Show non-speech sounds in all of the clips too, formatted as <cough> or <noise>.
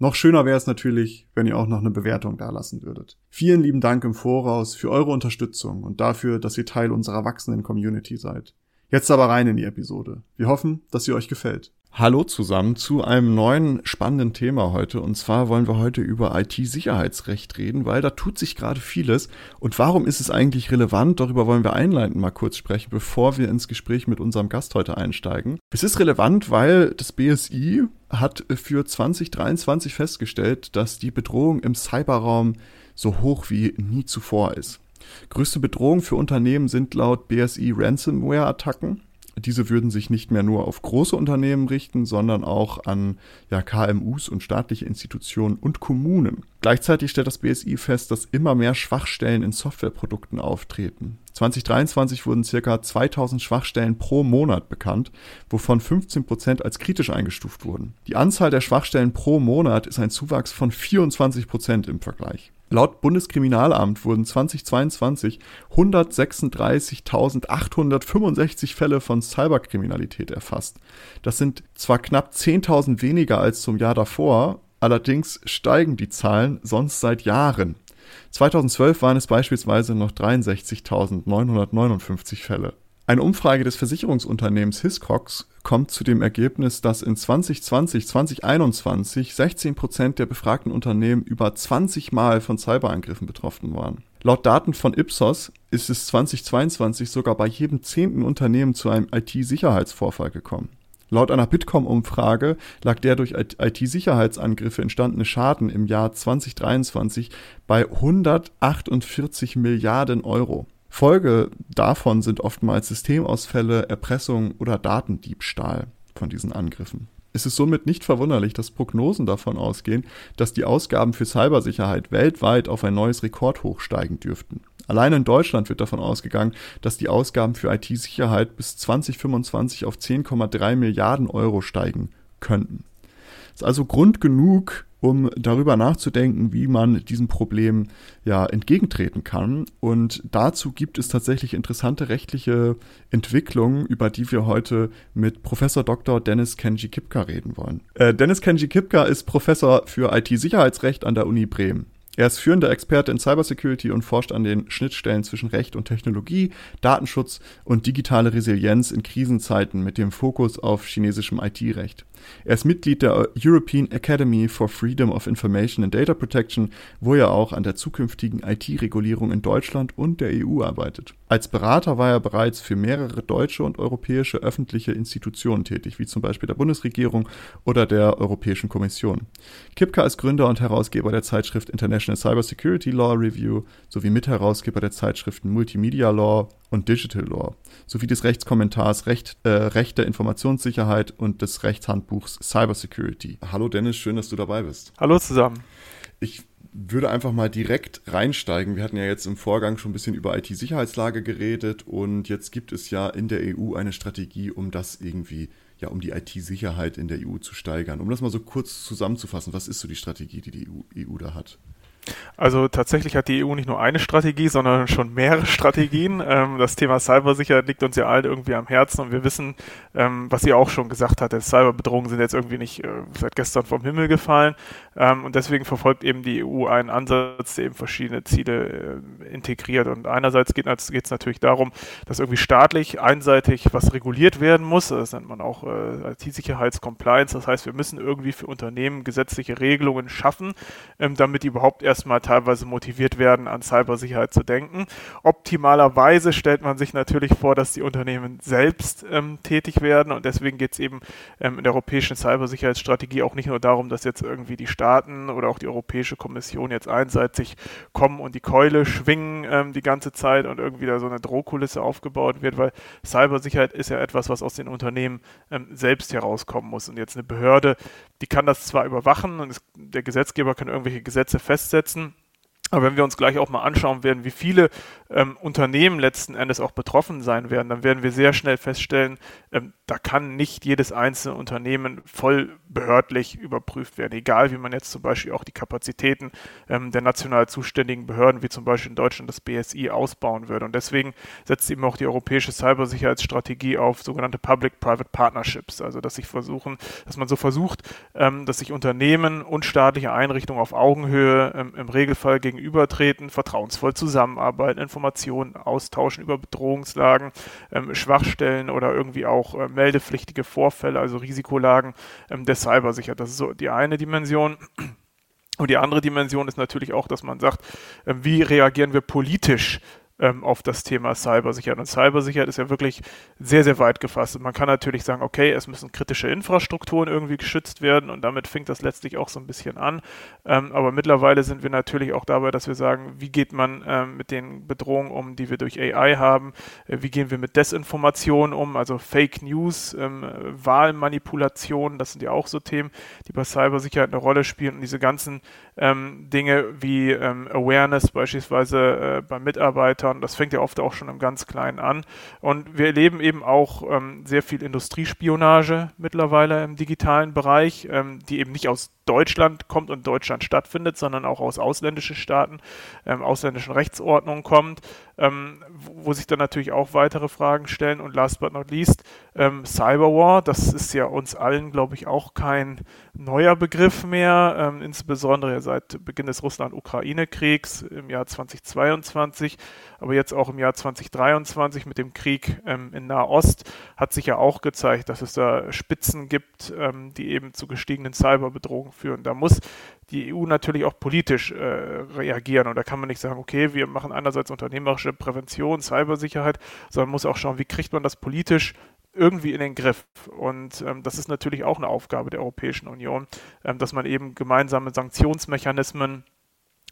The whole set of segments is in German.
Noch schöner wäre es natürlich, wenn ihr auch noch eine Bewertung dalassen würdet. Vielen lieben Dank im Voraus für eure Unterstützung und dafür, dass ihr Teil unserer wachsenden Community seid. Jetzt aber rein in die Episode. Wir hoffen, dass sie euch gefällt. Hallo zusammen zu einem neuen spannenden Thema heute. Und zwar wollen wir heute über IT-Sicherheitsrecht reden, weil da tut sich gerade vieles. Und warum ist es eigentlich relevant? Darüber wollen wir einleitend mal kurz sprechen, bevor wir ins Gespräch mit unserem Gast heute einsteigen. Es ist relevant, weil das BSI hat für 2023 festgestellt, dass die Bedrohung im Cyberraum so hoch wie nie zuvor ist. Größte Bedrohung für Unternehmen sind laut BSI Ransomware-Attacken diese würden sich nicht mehr nur auf große Unternehmen richten, sondern auch an ja, KMUs und staatliche Institutionen und Kommunen. Gleichzeitig stellt das BSI fest, dass immer mehr Schwachstellen in Softwareprodukten auftreten. 2023 wurden circa 2000 Schwachstellen pro Monat bekannt, wovon 15 Prozent als kritisch eingestuft wurden. Die Anzahl der Schwachstellen pro Monat ist ein Zuwachs von 24 Prozent im Vergleich. Laut Bundeskriminalamt wurden 2022 136.865 Fälle von Cyberkriminalität erfasst. Das sind zwar knapp 10.000 weniger als zum Jahr davor, allerdings steigen die Zahlen sonst seit Jahren. 2012 waren es beispielsweise noch 63.959 Fälle. Eine Umfrage des Versicherungsunternehmens Hiscox kommt zu dem Ergebnis, dass in 2020, 2021 16 Prozent der befragten Unternehmen über 20 Mal von Cyberangriffen betroffen waren. Laut Daten von Ipsos ist es 2022 sogar bei jedem zehnten Unternehmen zu einem IT-Sicherheitsvorfall gekommen. Laut einer Bitkom-Umfrage lag der durch IT-Sicherheitsangriffe entstandene Schaden im Jahr 2023 bei 148 Milliarden Euro. Folge davon sind oftmals Systemausfälle, Erpressung oder Datendiebstahl von diesen Angriffen. Es ist somit nicht verwunderlich, dass Prognosen davon ausgehen, dass die Ausgaben für Cybersicherheit weltweit auf ein neues Rekordhoch steigen dürften. Allein in Deutschland wird davon ausgegangen, dass die Ausgaben für IT-Sicherheit bis 2025 auf 10,3 Milliarden Euro steigen könnten. Ist also Grund genug, um darüber nachzudenken, wie man diesem Problem ja entgegentreten kann. Und dazu gibt es tatsächlich interessante rechtliche Entwicklungen, über die wir heute mit Professor Dr. Dennis Kenji Kipka reden wollen. Äh, Dennis Kenji Kipka ist Professor für IT-Sicherheitsrecht an der Uni Bremen. Er ist führender Experte in Cybersecurity und forscht an den Schnittstellen zwischen Recht und Technologie, Datenschutz und digitale Resilienz in Krisenzeiten mit dem Fokus auf chinesischem IT-Recht. Er ist Mitglied der European Academy for Freedom of Information and Data Protection, wo er auch an der zukünftigen IT-Regulierung in Deutschland und der EU arbeitet. Als Berater war er bereits für mehrere deutsche und europäische öffentliche Institutionen tätig, wie zum Beispiel der Bundesregierung oder der Europäischen Kommission. Kipka ist Gründer und Herausgeber der Zeitschrift International Cybersecurity Law Review sowie Mitherausgeber der Zeitschriften Multimedia Law und Digital Law sowie des Rechtskommentars Recht, äh, Recht der Informationssicherheit und des Rechtshandbuchs Cybersecurity. Hallo Dennis, schön, dass du dabei bist. Hallo zusammen. Ich würde einfach mal direkt reinsteigen. Wir hatten ja jetzt im Vorgang schon ein bisschen über IT-Sicherheitslage geredet und jetzt gibt es ja in der EU eine Strategie, um das irgendwie, ja, um die IT-Sicherheit in der EU zu steigern. Um das mal so kurz zusammenzufassen, was ist so die Strategie, die die EU, EU da hat? Also tatsächlich hat die EU nicht nur eine Strategie, sondern schon mehrere Strategien. Ähm, das Thema Cybersicherheit liegt uns ja allen irgendwie am Herzen und wir wissen, ähm, was sie auch schon gesagt hat, Cyberbedrohungen sind jetzt irgendwie nicht äh, seit gestern vom Himmel gefallen. Ähm, und deswegen verfolgt eben die EU einen Ansatz, der eben verschiedene Ziele äh, integriert. Und einerseits geht es natürlich darum, dass irgendwie staatlich einseitig was reguliert werden muss, das nennt man auch äh, IT-Sicherheitscompliance, das heißt, wir müssen irgendwie für Unternehmen gesetzliche Regelungen schaffen, damit die überhaupt erst erstmal teilweise motiviert werden, an Cybersicherheit zu denken. Optimalerweise stellt man sich natürlich vor, dass die Unternehmen selbst ähm, tätig werden und deswegen geht es eben ähm, in der europäischen Cybersicherheitsstrategie auch nicht nur darum, dass jetzt irgendwie die Staaten oder auch die Europäische Kommission jetzt einseitig kommen und die Keule schwingen ähm, die ganze Zeit und irgendwie da so eine Drohkulisse aufgebaut wird, weil Cybersicherheit ist ja etwas, was aus den Unternehmen ähm, selbst herauskommen muss und jetzt eine Behörde, die kann das zwar überwachen und es, der Gesetzgeber kann irgendwelche Gesetze festsetzen, umsetzen. Aber wenn wir uns gleich auch mal anschauen werden, wie viele ähm, Unternehmen letzten Endes auch betroffen sein werden, dann werden wir sehr schnell feststellen, ähm, da kann nicht jedes einzelne Unternehmen voll behördlich überprüft werden, egal wie man jetzt zum Beispiel auch die Kapazitäten ähm, der national zuständigen Behörden, wie zum Beispiel in Deutschland das BSI, ausbauen würde. Und deswegen setzt eben auch die europäische Cybersicherheitsstrategie auf sogenannte Public-Private Partnerships, also dass sich versuchen, dass man so versucht, ähm, dass sich Unternehmen und staatliche Einrichtungen auf Augenhöhe ähm, im Regelfall gegenübertreten, vertrauensvoll zusammenarbeiten, Informationen austauschen über Bedrohungslagen, ähm, Schwachstellen oder irgendwie auch äh, meldepflichtige Vorfälle, also Risikolagen ähm, der Cybersicherheit. Das ist so die eine Dimension. Und die andere Dimension ist natürlich auch, dass man sagt, äh, wie reagieren wir politisch ähm, auf das Thema Cybersicherheit. Und Cybersicherheit ist ja wirklich sehr, sehr weit gefasst. Und man kann natürlich sagen, okay, es müssen kritische Infrastrukturen irgendwie geschützt werden und damit fängt das letztlich auch so ein bisschen an. Ähm, aber mittlerweile sind wir natürlich auch dabei, dass wir sagen, wie geht man ähm, mit den Bedrohungen um, die wir durch AI haben? Äh, wie gehen wir mit Desinformation um, also Fake News, ähm, Wahlmanipulation, das sind ja auch so Themen, die bei Cybersicherheit eine Rolle spielen und diese ganzen ähm, Dinge wie ähm, Awareness beispielsweise äh, bei Mitarbeitern. Das fängt ja oft auch schon im ganz Kleinen an. Und wir erleben eben auch ähm, sehr viel Industriespionage mittlerweile im digitalen Bereich, ähm, die eben nicht aus Deutschland kommt und Deutschland stattfindet, sondern auch aus ausländischen Staaten, ähm, ausländischen Rechtsordnungen kommt, ähm, wo, sich dann natürlich auch weitere Fragen stellen. Und last but not least, ähm, Cyberwar, das ist ja uns allen, glaube ich, auch kein neuer Begriff mehr, ähm, insbesondere seit Beginn des Russland-Ukraine-Kriegs im Jahr 2022, aber jetzt auch im Jahr 2023 mit dem Krieg ähm, in Nahost hat sich ja auch gezeigt, dass es da Spitzen gibt, ähm, die eben zu gestiegenen Cyberbedrohungen führen. Da muss die EU natürlich auch politisch äh, reagieren. Und da kann man nicht sagen, okay, wir machen einerseits unternehmerische Prävention, Cybersicherheit, sondern muss auch schauen, wie kriegt man das politisch irgendwie in den Griff. Und ähm, das ist natürlich auch eine Aufgabe der Europäischen Union, ähm, dass man eben gemeinsame Sanktionsmechanismen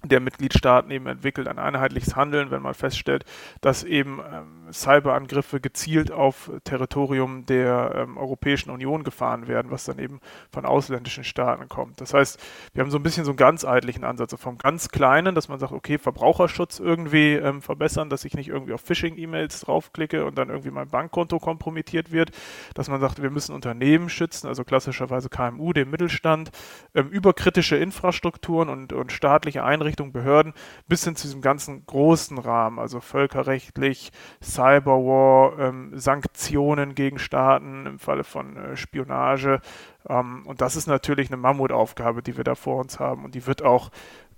der Mitgliedstaaten eben entwickelt, ein einheitliches Handeln, wenn man feststellt, dass eben ähm, Cyberangriffe gezielt auf Territorium der ähm, Europäischen Union gefahren werden, was dann eben von ausländischen Staaten kommt. Das heißt, wir haben so ein bisschen so einen ganzheitlichen Ansatz, vom ganz Kleinen, dass man sagt, okay, Verbraucherschutz irgendwie ähm, verbessern, dass ich nicht irgendwie auf Phishing-E-Mails draufklicke und dann irgendwie mein Bankkonto kompromittiert wird, dass man sagt, wir müssen Unternehmen schützen, also klassischerweise KMU, den Mittelstand, ähm, über kritische Infrastrukturen und, und staatliche Einrichtungen Richtung Behörden bis hin zu diesem ganzen großen Rahmen, also völkerrechtlich, Cyberwar, ähm, Sanktionen gegen Staaten im Falle von äh, Spionage. Ähm, und das ist natürlich eine Mammutaufgabe, die wir da vor uns haben und die wird auch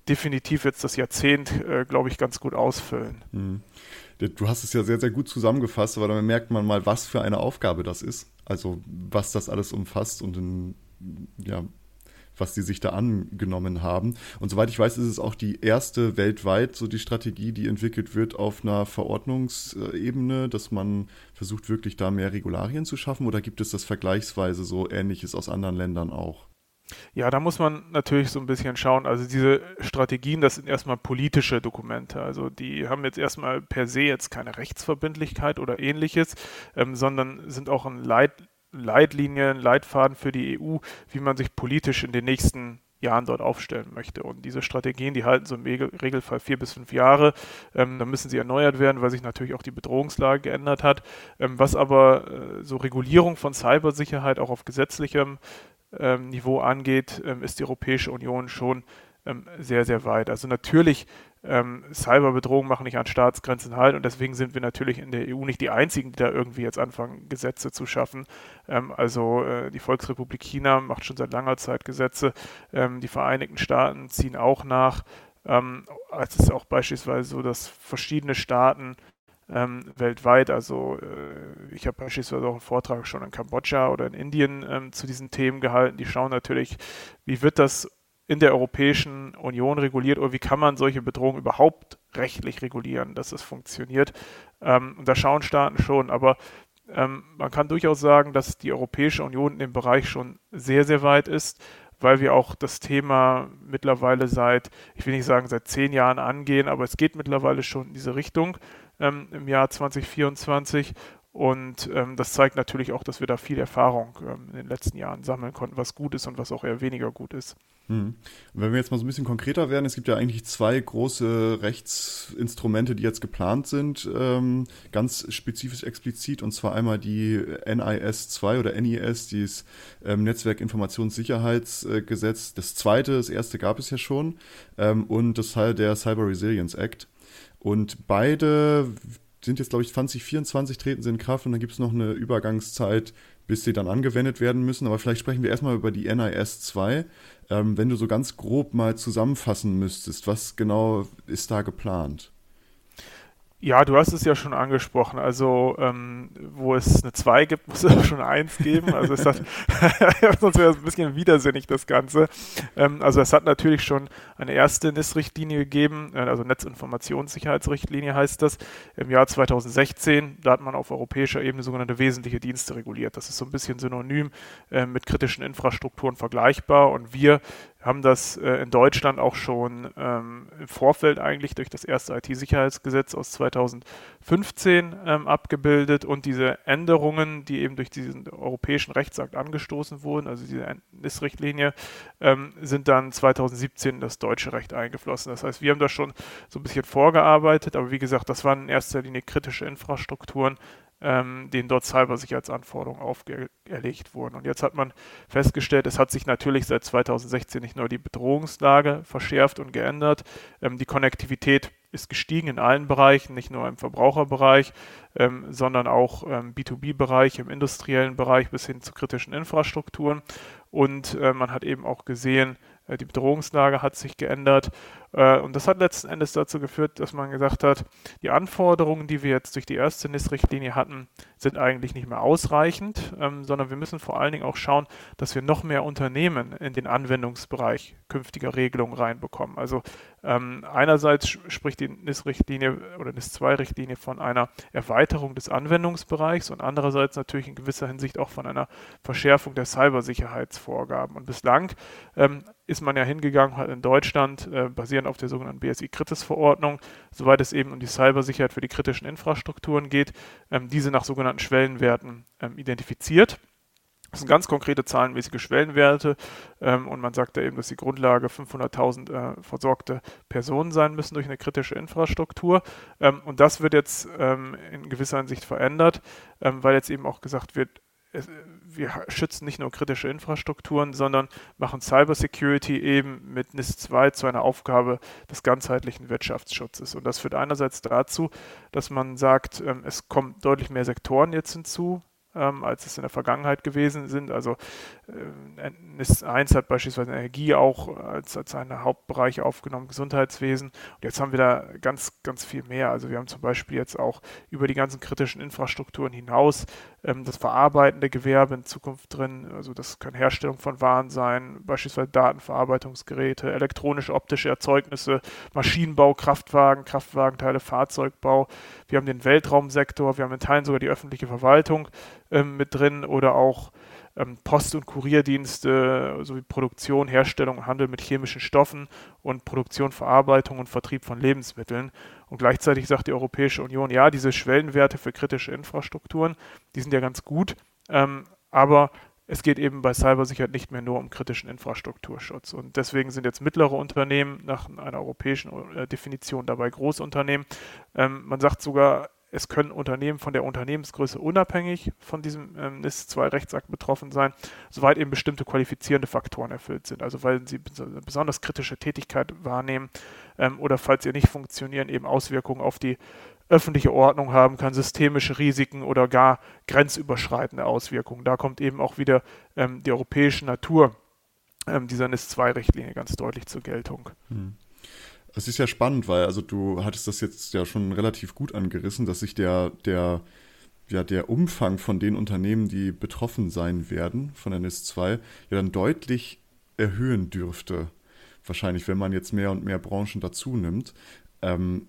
definitiv jetzt das Jahrzehnt, äh, glaube ich, ganz gut ausfüllen. Mhm. Du hast es ja sehr, sehr gut zusammengefasst, aber dann merkt man mal, was für eine Aufgabe das ist. Also was das alles umfasst und in, ja, was die sich da angenommen haben. Und soweit ich weiß, ist es auch die erste weltweit so die Strategie, die entwickelt wird auf einer Verordnungsebene, dass man versucht wirklich da mehr Regularien zu schaffen oder gibt es das vergleichsweise so ähnliches aus anderen Ländern auch? Ja, da muss man natürlich so ein bisschen schauen. Also diese Strategien, das sind erstmal politische Dokumente. Also die haben jetzt erstmal per se jetzt keine Rechtsverbindlichkeit oder ähnliches, ähm, sondern sind auch ein Leit Leitlinien, Leitfaden für die EU, wie man sich politisch in den nächsten Jahren dort aufstellen möchte. Und diese Strategien, die halten so im Regelfall vier bis fünf Jahre. Ähm, dann müssen sie erneuert werden, weil sich natürlich auch die Bedrohungslage geändert hat. Ähm, was aber äh, so Regulierung von Cybersicherheit auch auf gesetzlichem ähm, Niveau angeht, ähm, ist die Europäische Union schon ähm, sehr, sehr weit. Also natürlich ähm, Cyberbedrohungen machen nicht an Staatsgrenzen halt und deswegen sind wir natürlich in der EU nicht die Einzigen, die da irgendwie jetzt anfangen, Gesetze zu schaffen. Ähm, also äh, die Volksrepublik China macht schon seit langer Zeit Gesetze, ähm, die Vereinigten Staaten ziehen auch nach. Ähm, es ist auch beispielsweise so, dass verschiedene Staaten ähm, weltweit. Also äh, ich habe beispielsweise auch einen Vortrag schon in Kambodscha oder in Indien ähm, zu diesen Themen gehalten. Die schauen natürlich, wie wird das in der Europäischen Union reguliert oder wie kann man solche Bedrohungen überhaupt rechtlich regulieren, dass es funktioniert. Ähm, da schauen Staaten schon, aber ähm, man kann durchaus sagen, dass die Europäische Union in dem Bereich schon sehr, sehr weit ist, weil wir auch das Thema mittlerweile seit, ich will nicht sagen seit zehn Jahren angehen, aber es geht mittlerweile schon in diese Richtung ähm, im Jahr 2024 und ähm, das zeigt natürlich auch, dass wir da viel Erfahrung ähm, in den letzten Jahren sammeln konnten, was gut ist und was auch eher weniger gut ist. Hm. Wenn wir jetzt mal so ein bisschen konkreter werden, es gibt ja eigentlich zwei große Rechtsinstrumente, die jetzt geplant sind, ähm, ganz spezifisch explizit, und zwar einmal die NIS 2 oder NIS, dieses ähm, Netzwerkinformationssicherheitsgesetz. Das zweite, das erste gab es ja schon, ähm, und das Teil der Cyber Resilience Act. Und beide sind jetzt, glaube ich, 2024 treten sie in Kraft und dann gibt es noch eine Übergangszeit bis sie dann angewendet werden müssen. Aber vielleicht sprechen wir erstmal über die NIS 2. Ähm, wenn du so ganz grob mal zusammenfassen müsstest, was genau ist da geplant? Ja, du hast es ja schon angesprochen. Also, ähm, wo es eine 2 gibt, <laughs> muss es auch schon eine 1 geben. Also, es hat, <laughs> sonst wäre es ein bisschen widersinnig, das Ganze. Ähm, also, es hat natürlich schon eine erste NIS-Richtlinie gegeben, äh, also Netzinformationssicherheitsrichtlinie heißt das, im Jahr 2016. Da hat man auf europäischer Ebene sogenannte wesentliche Dienste reguliert. Das ist so ein bisschen synonym äh, mit kritischen Infrastrukturen vergleichbar. Und wir haben das äh, in Deutschland auch schon ähm, im Vorfeld eigentlich durch das erste IT-Sicherheitsgesetz aus 2015 ähm, abgebildet und diese Änderungen, die eben durch diesen europäischen Rechtsakt angestoßen wurden, also diese NIS-Richtlinie, ähm, sind dann 2017 in das deutsche Recht eingeflossen. Das heißt, wir haben da schon so ein bisschen vorgearbeitet, aber wie gesagt, das waren in erster Linie kritische Infrastrukturen, ähm, denen dort Cybersicherheitsanforderungen auferlegt wurden. Und jetzt hat man festgestellt, es hat sich natürlich seit 2016 nicht nur die Bedrohungslage verschärft und geändert, ähm, die Konnektivität ist gestiegen in allen Bereichen, nicht nur im Verbraucherbereich, ähm, sondern auch im B2B-Bereich, im industriellen Bereich bis hin zu kritischen Infrastrukturen. Und äh, man hat eben auch gesehen, äh, die Bedrohungslage hat sich geändert. Äh, und das hat letzten Endes dazu geführt, dass man gesagt hat, die Anforderungen, die wir jetzt durch die erste NIS-Richtlinie hatten, sind eigentlich nicht mehr ausreichend, ähm, sondern wir müssen vor allen Dingen auch schauen, dass wir noch mehr Unternehmen in den Anwendungsbereich künftiger Regelungen reinbekommen. Also ähm, einerseits spricht die NIS-Richtlinie oder NIS-2-Richtlinie von einer Erweiterung des Anwendungsbereichs und andererseits natürlich in gewisser Hinsicht auch von einer Verschärfung der Cybersicherheitsvorgaben. Und bislang ähm, ist man ja hingegangen, hat in Deutschland, äh, basierend auf der sogenannten BSI-Kritis-Verordnung, soweit es eben um die Cybersicherheit für die kritischen Infrastrukturen geht, ähm, diese nach sogenannten Schwellenwerten ähm, identifiziert. Das sind ganz konkrete zahlenmäßige Schwellenwerte ähm, und man sagt da eben, dass die Grundlage 500.000 äh, versorgte Personen sein müssen durch eine kritische Infrastruktur. Ähm, und das wird jetzt ähm, in gewisser Hinsicht verändert, ähm, weil jetzt eben auch gesagt wird, es, wir schützen nicht nur kritische Infrastrukturen, sondern machen Cybersecurity eben mit NIS 2 zu einer Aufgabe des ganzheitlichen Wirtschaftsschutzes. Und das führt einerseits dazu, dass man sagt, ähm, es kommen deutlich mehr Sektoren jetzt hinzu, ähm, als es in der Vergangenheit gewesen sind. Also äh, NIS 1 hat beispielsweise Energie auch als, als einen Hauptbereich aufgenommen, Gesundheitswesen. Und jetzt haben wir da ganz, ganz viel mehr. Also wir haben zum Beispiel jetzt auch über die ganzen kritischen Infrastrukturen hinaus ähm, das verarbeitende Gewerbe in Zukunft drin. Also das können Herstellung von Waren sein, beispielsweise Datenverarbeitungsgeräte, elektronische, optische Erzeugnisse, Maschinenbau, Kraftwagen, Kraftwagenteile, Fahrzeugbau. Wir haben den Weltraumsektor, wir haben in Teilen sogar die öffentliche Verwaltung ähm, mit drin oder auch ähm, Post- und Kurierdienste sowie Produktion, Herstellung und Handel mit chemischen Stoffen und Produktion, Verarbeitung und Vertrieb von Lebensmitteln. Und gleichzeitig sagt die Europäische Union, ja, diese Schwellenwerte für kritische Infrastrukturen, die sind ja ganz gut, ähm, aber es geht eben bei Cybersicherheit nicht mehr nur um kritischen Infrastrukturschutz. Und deswegen sind jetzt mittlere Unternehmen nach einer europäischen äh, Definition dabei Großunternehmen. Ähm, man sagt sogar, es können Unternehmen von der Unternehmensgröße unabhängig von diesem ähm, NIS-2-Rechtsakt betroffen sein, soweit eben bestimmte qualifizierende Faktoren erfüllt sind. Also weil sie eine besonders kritische Tätigkeit wahrnehmen ähm, oder falls sie nicht funktionieren, eben Auswirkungen auf die öffentliche Ordnung haben kann, systemische Risiken oder gar grenzüberschreitende Auswirkungen. Da kommt eben auch wieder ähm, die europäische Natur ähm, dieser NIS-2-Richtlinie ganz deutlich zur Geltung. Hm. Es ist ja spannend, weil also du hattest das jetzt ja schon relativ gut angerissen, dass sich der, der, ja, der Umfang von den Unternehmen, die betroffen sein werden von der NIS 2, ja dann deutlich erhöhen dürfte. Wahrscheinlich, wenn man jetzt mehr und mehr Branchen dazu nimmt. Ähm,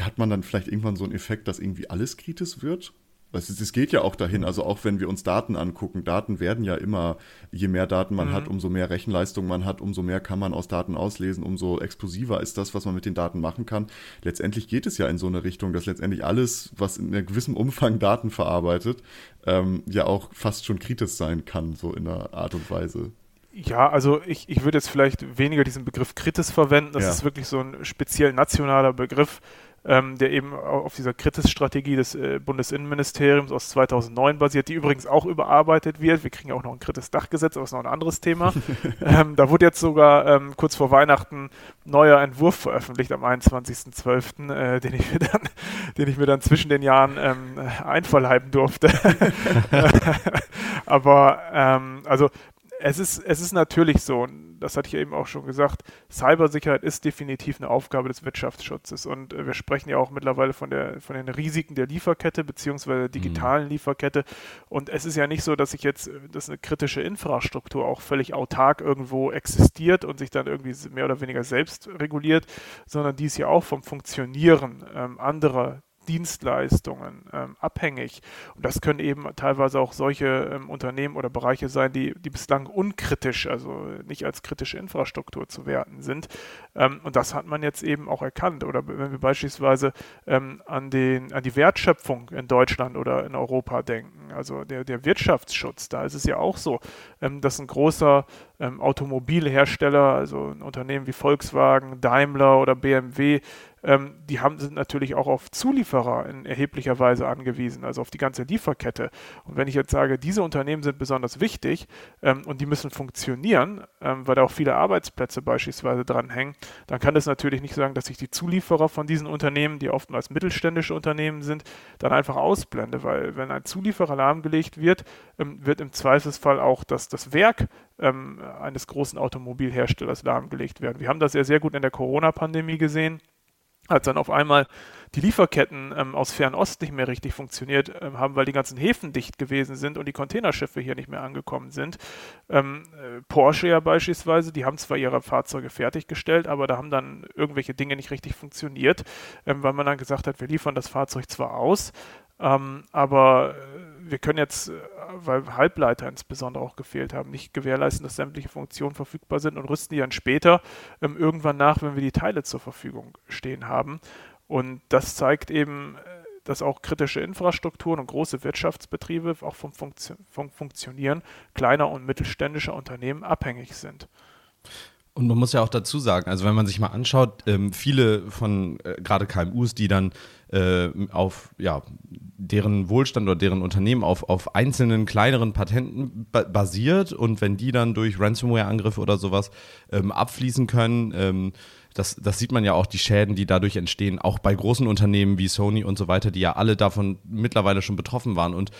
hat man dann vielleicht irgendwann so einen Effekt, dass irgendwie alles kritisch wird? Es geht ja auch dahin, also auch wenn wir uns Daten angucken, Daten werden ja immer, je mehr Daten man mhm. hat, umso mehr Rechenleistung man hat, umso mehr kann man aus Daten auslesen, umso explosiver ist das, was man mit den Daten machen kann. Letztendlich geht es ja in so eine Richtung, dass letztendlich alles, was in einem gewissen Umfang <laughs> Daten verarbeitet, ähm, ja auch fast schon kritisch sein kann, so in einer Art und Weise. Ja, also ich, ich würde jetzt vielleicht weniger diesen Begriff Kritis verwenden. Das ja. ist wirklich so ein speziell nationaler Begriff, ähm, der eben auf dieser Kritis-Strategie des äh, Bundesinnenministeriums aus 2009 basiert, die übrigens auch überarbeitet wird. Wir kriegen auch noch ein Kritis-Dachgesetz, aber das ist noch ein anderes Thema. <laughs> ähm, da wurde jetzt sogar ähm, kurz vor Weihnachten neuer Entwurf veröffentlicht am 21.12., äh, den, ich mir dann, <laughs> den ich mir dann zwischen den Jahren ähm, einverleiben durfte. <laughs> aber ähm, also es ist, es ist natürlich so, das hatte ich ja eben auch schon gesagt, Cybersicherheit ist definitiv eine Aufgabe des Wirtschaftsschutzes. Und äh, wir sprechen ja auch mittlerweile von, der, von den Risiken der Lieferkette beziehungsweise der digitalen mhm. Lieferkette. Und es ist ja nicht so, dass ich jetzt, äh, dass eine kritische Infrastruktur auch völlig autark irgendwo existiert und sich dann irgendwie mehr oder weniger selbst reguliert, sondern die ist ja auch vom Funktionieren ähm, anderer Dienstleistungen ähm, abhängig. Und das können eben teilweise auch solche ähm, Unternehmen oder Bereiche sein, die, die bislang unkritisch, also nicht als kritische Infrastruktur zu werten sind. Ähm, und das hat man jetzt eben auch erkannt. Oder wenn wir beispielsweise ähm, an, den, an die Wertschöpfung in Deutschland oder in Europa denken, also der, der Wirtschaftsschutz, da ist es ja auch so, ähm, dass ein großer ähm, Automobilhersteller, also ein Unternehmen wie Volkswagen, Daimler oder BMW, ähm, die haben, sind natürlich auch auf Zulieferer in erheblicher Weise angewiesen, also auf die ganze Lieferkette. Und wenn ich jetzt sage, diese Unternehmen sind besonders wichtig ähm, und die müssen funktionieren, ähm, weil da auch viele Arbeitsplätze beispielsweise dranhängen, dann kann es natürlich nicht sagen, dass ich die Zulieferer von diesen Unternehmen, die oftmals mittelständische Unternehmen sind, dann einfach ausblende, weil wenn ein Zulieferer lahmgelegt wird, ähm, wird im Zweifelsfall auch das, das Werk ähm, eines großen Automobilherstellers lahmgelegt werden. Wir haben das ja sehr gut in der Corona-Pandemie gesehen als dann auf einmal die Lieferketten ähm, aus Fernost nicht mehr richtig funktioniert ähm, haben, weil die ganzen Häfen dicht gewesen sind und die Containerschiffe hier nicht mehr angekommen sind. Ähm, äh, Porsche ja beispielsweise, die haben zwar ihre Fahrzeuge fertiggestellt, aber da haben dann irgendwelche Dinge nicht richtig funktioniert, ähm, weil man dann gesagt hat, wir liefern das Fahrzeug zwar aus, ähm, aber äh, wir können jetzt, äh, weil Halbleiter insbesondere auch gefehlt haben, nicht gewährleisten, dass sämtliche Funktionen verfügbar sind und rüsten die dann später ähm, irgendwann nach, wenn wir die Teile zur Verfügung stehen haben. Und das zeigt eben, äh, dass auch kritische Infrastrukturen und große Wirtschaftsbetriebe auch vom, Funktio vom Funktionieren kleiner und mittelständischer Unternehmen abhängig sind. Und man muss ja auch dazu sagen, also wenn man sich mal anschaut, ähm, viele von äh, gerade KMUs, die dann äh, auf ja, deren Wohlstand oder deren Unternehmen auf, auf einzelnen kleineren Patenten ba basiert und wenn die dann durch Ransomware-Angriffe oder sowas ähm, abfließen können, ähm, das, das sieht man ja auch, die Schäden, die dadurch entstehen, auch bei großen Unternehmen wie Sony und so weiter, die ja alle davon mittlerweile schon betroffen waren. Und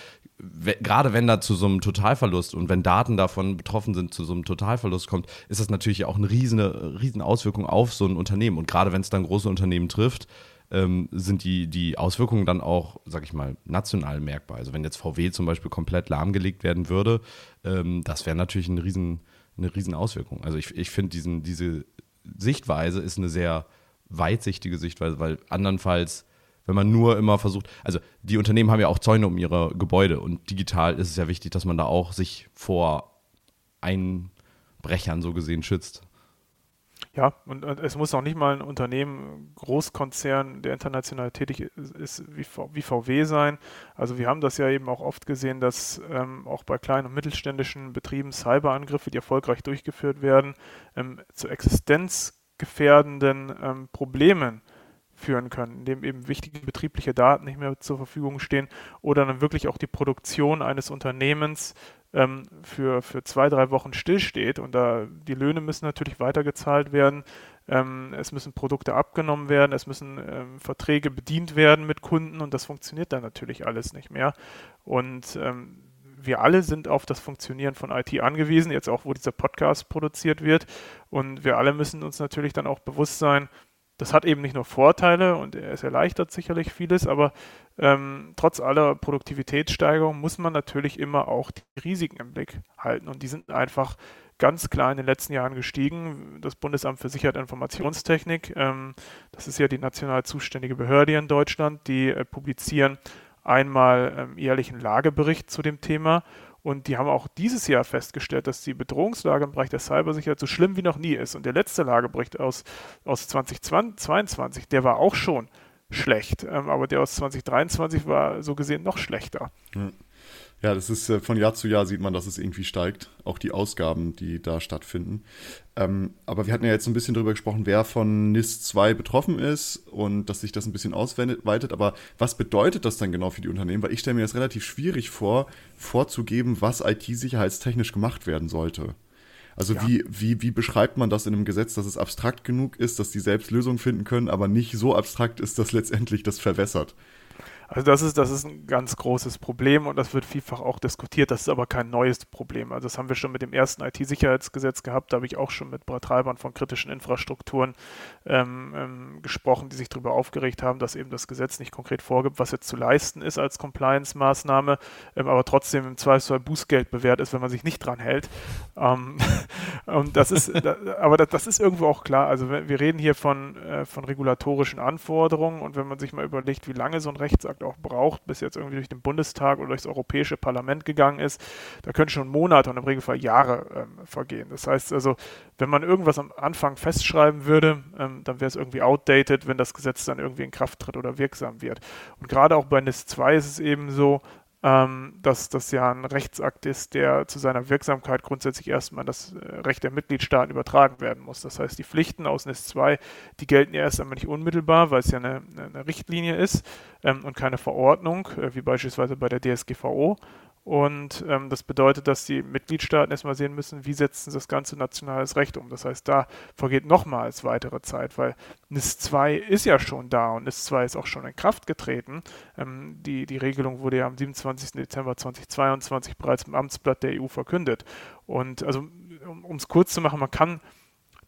gerade wenn da zu so einem Totalverlust und wenn Daten davon betroffen sind, zu so einem Totalverlust kommt, ist das natürlich auch eine riesen, riesen Auswirkung auf so ein Unternehmen. Und gerade wenn es dann große Unternehmen trifft, ähm, sind die, die Auswirkungen dann auch, sag ich mal, national merkbar. Also wenn jetzt VW zum Beispiel komplett lahmgelegt werden würde, ähm, das wäre natürlich eine riesen, eine riesen Auswirkung. Also ich, ich finde diese Sichtweise ist eine sehr weitsichtige Sichtweise, weil andernfalls, wenn man nur immer versucht, also die Unternehmen haben ja auch Zäune um ihre Gebäude und digital ist es ja wichtig, dass man da auch sich vor Einbrechern so gesehen schützt. Ja, und, und, es muss auch nicht mal ein Unternehmen, Großkonzern, der international tätig ist, ist wie, wie, VW sein. Also wir haben das ja eben auch oft gesehen, dass ähm, auch bei kleinen und mittelständischen Betrieben Cyberangriffe, die erfolgreich durchgeführt werden, ähm, zu existenzgefährdenden ähm, Problemen führen können, indem eben wichtige betriebliche Daten nicht mehr zur Verfügung stehen oder dann wirklich auch die Produktion eines Unternehmens ähm, für, für zwei, drei Wochen stillsteht und da die Löhne müssen natürlich weitergezahlt werden, ähm, es müssen Produkte abgenommen werden, es müssen ähm, Verträge bedient werden mit Kunden und das funktioniert dann natürlich alles nicht mehr. Und ähm, wir alle sind auf das Funktionieren von IT angewiesen, jetzt auch, wo dieser Podcast produziert wird. Und wir alle müssen uns natürlich dann auch bewusst sein, das hat eben nicht nur Vorteile und es erleichtert sicherlich vieles, aber ähm, trotz aller Produktivitätssteigerung muss man natürlich immer auch die Risiken im Blick halten und die sind einfach ganz klar in den letzten Jahren gestiegen. Das Bundesamt für Sicherheit und Informationstechnik, ähm, das ist ja die national zuständige Behörde in Deutschland, die äh, publizieren einmal ähm, jährlichen Lagebericht zu dem Thema und die haben auch dieses Jahr festgestellt, dass die Bedrohungslage im Bereich der Cybersicherheit so schlimm wie noch nie ist. Und der letzte Lagebericht aus, aus 2022, der war auch schon schlecht. Ähm, aber der aus 2023 war so gesehen noch schlechter. Ja, das ist äh, von Jahr zu Jahr sieht man, dass es irgendwie steigt. Auch die Ausgaben, die da stattfinden. Ähm, aber wir hatten ja jetzt ein bisschen darüber gesprochen, wer von NIS 2 betroffen ist und dass sich das ein bisschen ausweitet. Aber was bedeutet das dann genau für die Unternehmen? Weil ich stelle mir das relativ schwierig vor, vorzugeben, was IT-sicherheitstechnisch gemacht werden sollte. Also ja. wie, wie, wie beschreibt man das in einem Gesetz, dass es abstrakt genug ist, dass die selbst Lösungen finden können, aber nicht so abstrakt ist, dass letztendlich das verwässert? Also das ist, das ist ein ganz großes Problem und das wird vielfach auch diskutiert. Das ist aber kein neues Problem. Also das haben wir schon mit dem ersten IT-Sicherheitsgesetz gehabt. Da habe ich auch schon mit Betreibern von kritischen Infrastrukturen ähm, ähm, gesprochen, die sich darüber aufgeregt haben, dass eben das Gesetz nicht konkret vorgibt, was jetzt zu leisten ist als Compliance-Maßnahme, ähm, aber trotzdem im Zweifelsfall Bußgeld bewährt ist, wenn man sich nicht dran hält. Ähm, <laughs> und das ist, da, aber das, das, ist irgendwo auch klar. Also wir reden hier von, äh, von regulatorischen Anforderungen und wenn man sich mal überlegt, wie lange so ein Rechtsakt gesagt auch braucht, bis jetzt irgendwie durch den Bundestag oder durchs Europäische Parlament gegangen ist, da können schon Monate und im Regelfall Jahre ähm, vergehen. Das heißt also, wenn man irgendwas am Anfang festschreiben würde, ähm, dann wäre es irgendwie outdated, wenn das Gesetz dann irgendwie in Kraft tritt oder wirksam wird. Und gerade auch bei NIS 2 ist es eben so, ähm, dass das ja ein Rechtsakt ist, der zu seiner Wirksamkeit grundsätzlich erstmal das äh, Recht der Mitgliedstaaten übertragen werden muss. Das heißt, die Pflichten aus NIS 2, die gelten ja erst einmal nicht unmittelbar, weil es ja eine, eine Richtlinie ist ähm, und keine Verordnung, äh, wie beispielsweise bei der DSGVO, und ähm, das bedeutet, dass die Mitgliedstaaten erstmal sehen müssen, wie setzen sie das ganze nationales Recht um. Das heißt, da vergeht nochmals weitere Zeit, weil NIS 2 ist ja schon da und NIS 2 ist auch schon in Kraft getreten. Ähm, die, die Regelung wurde ja am 27. Dezember 2022 bereits im Amtsblatt der EU verkündet. Und also, um es kurz zu machen, man kann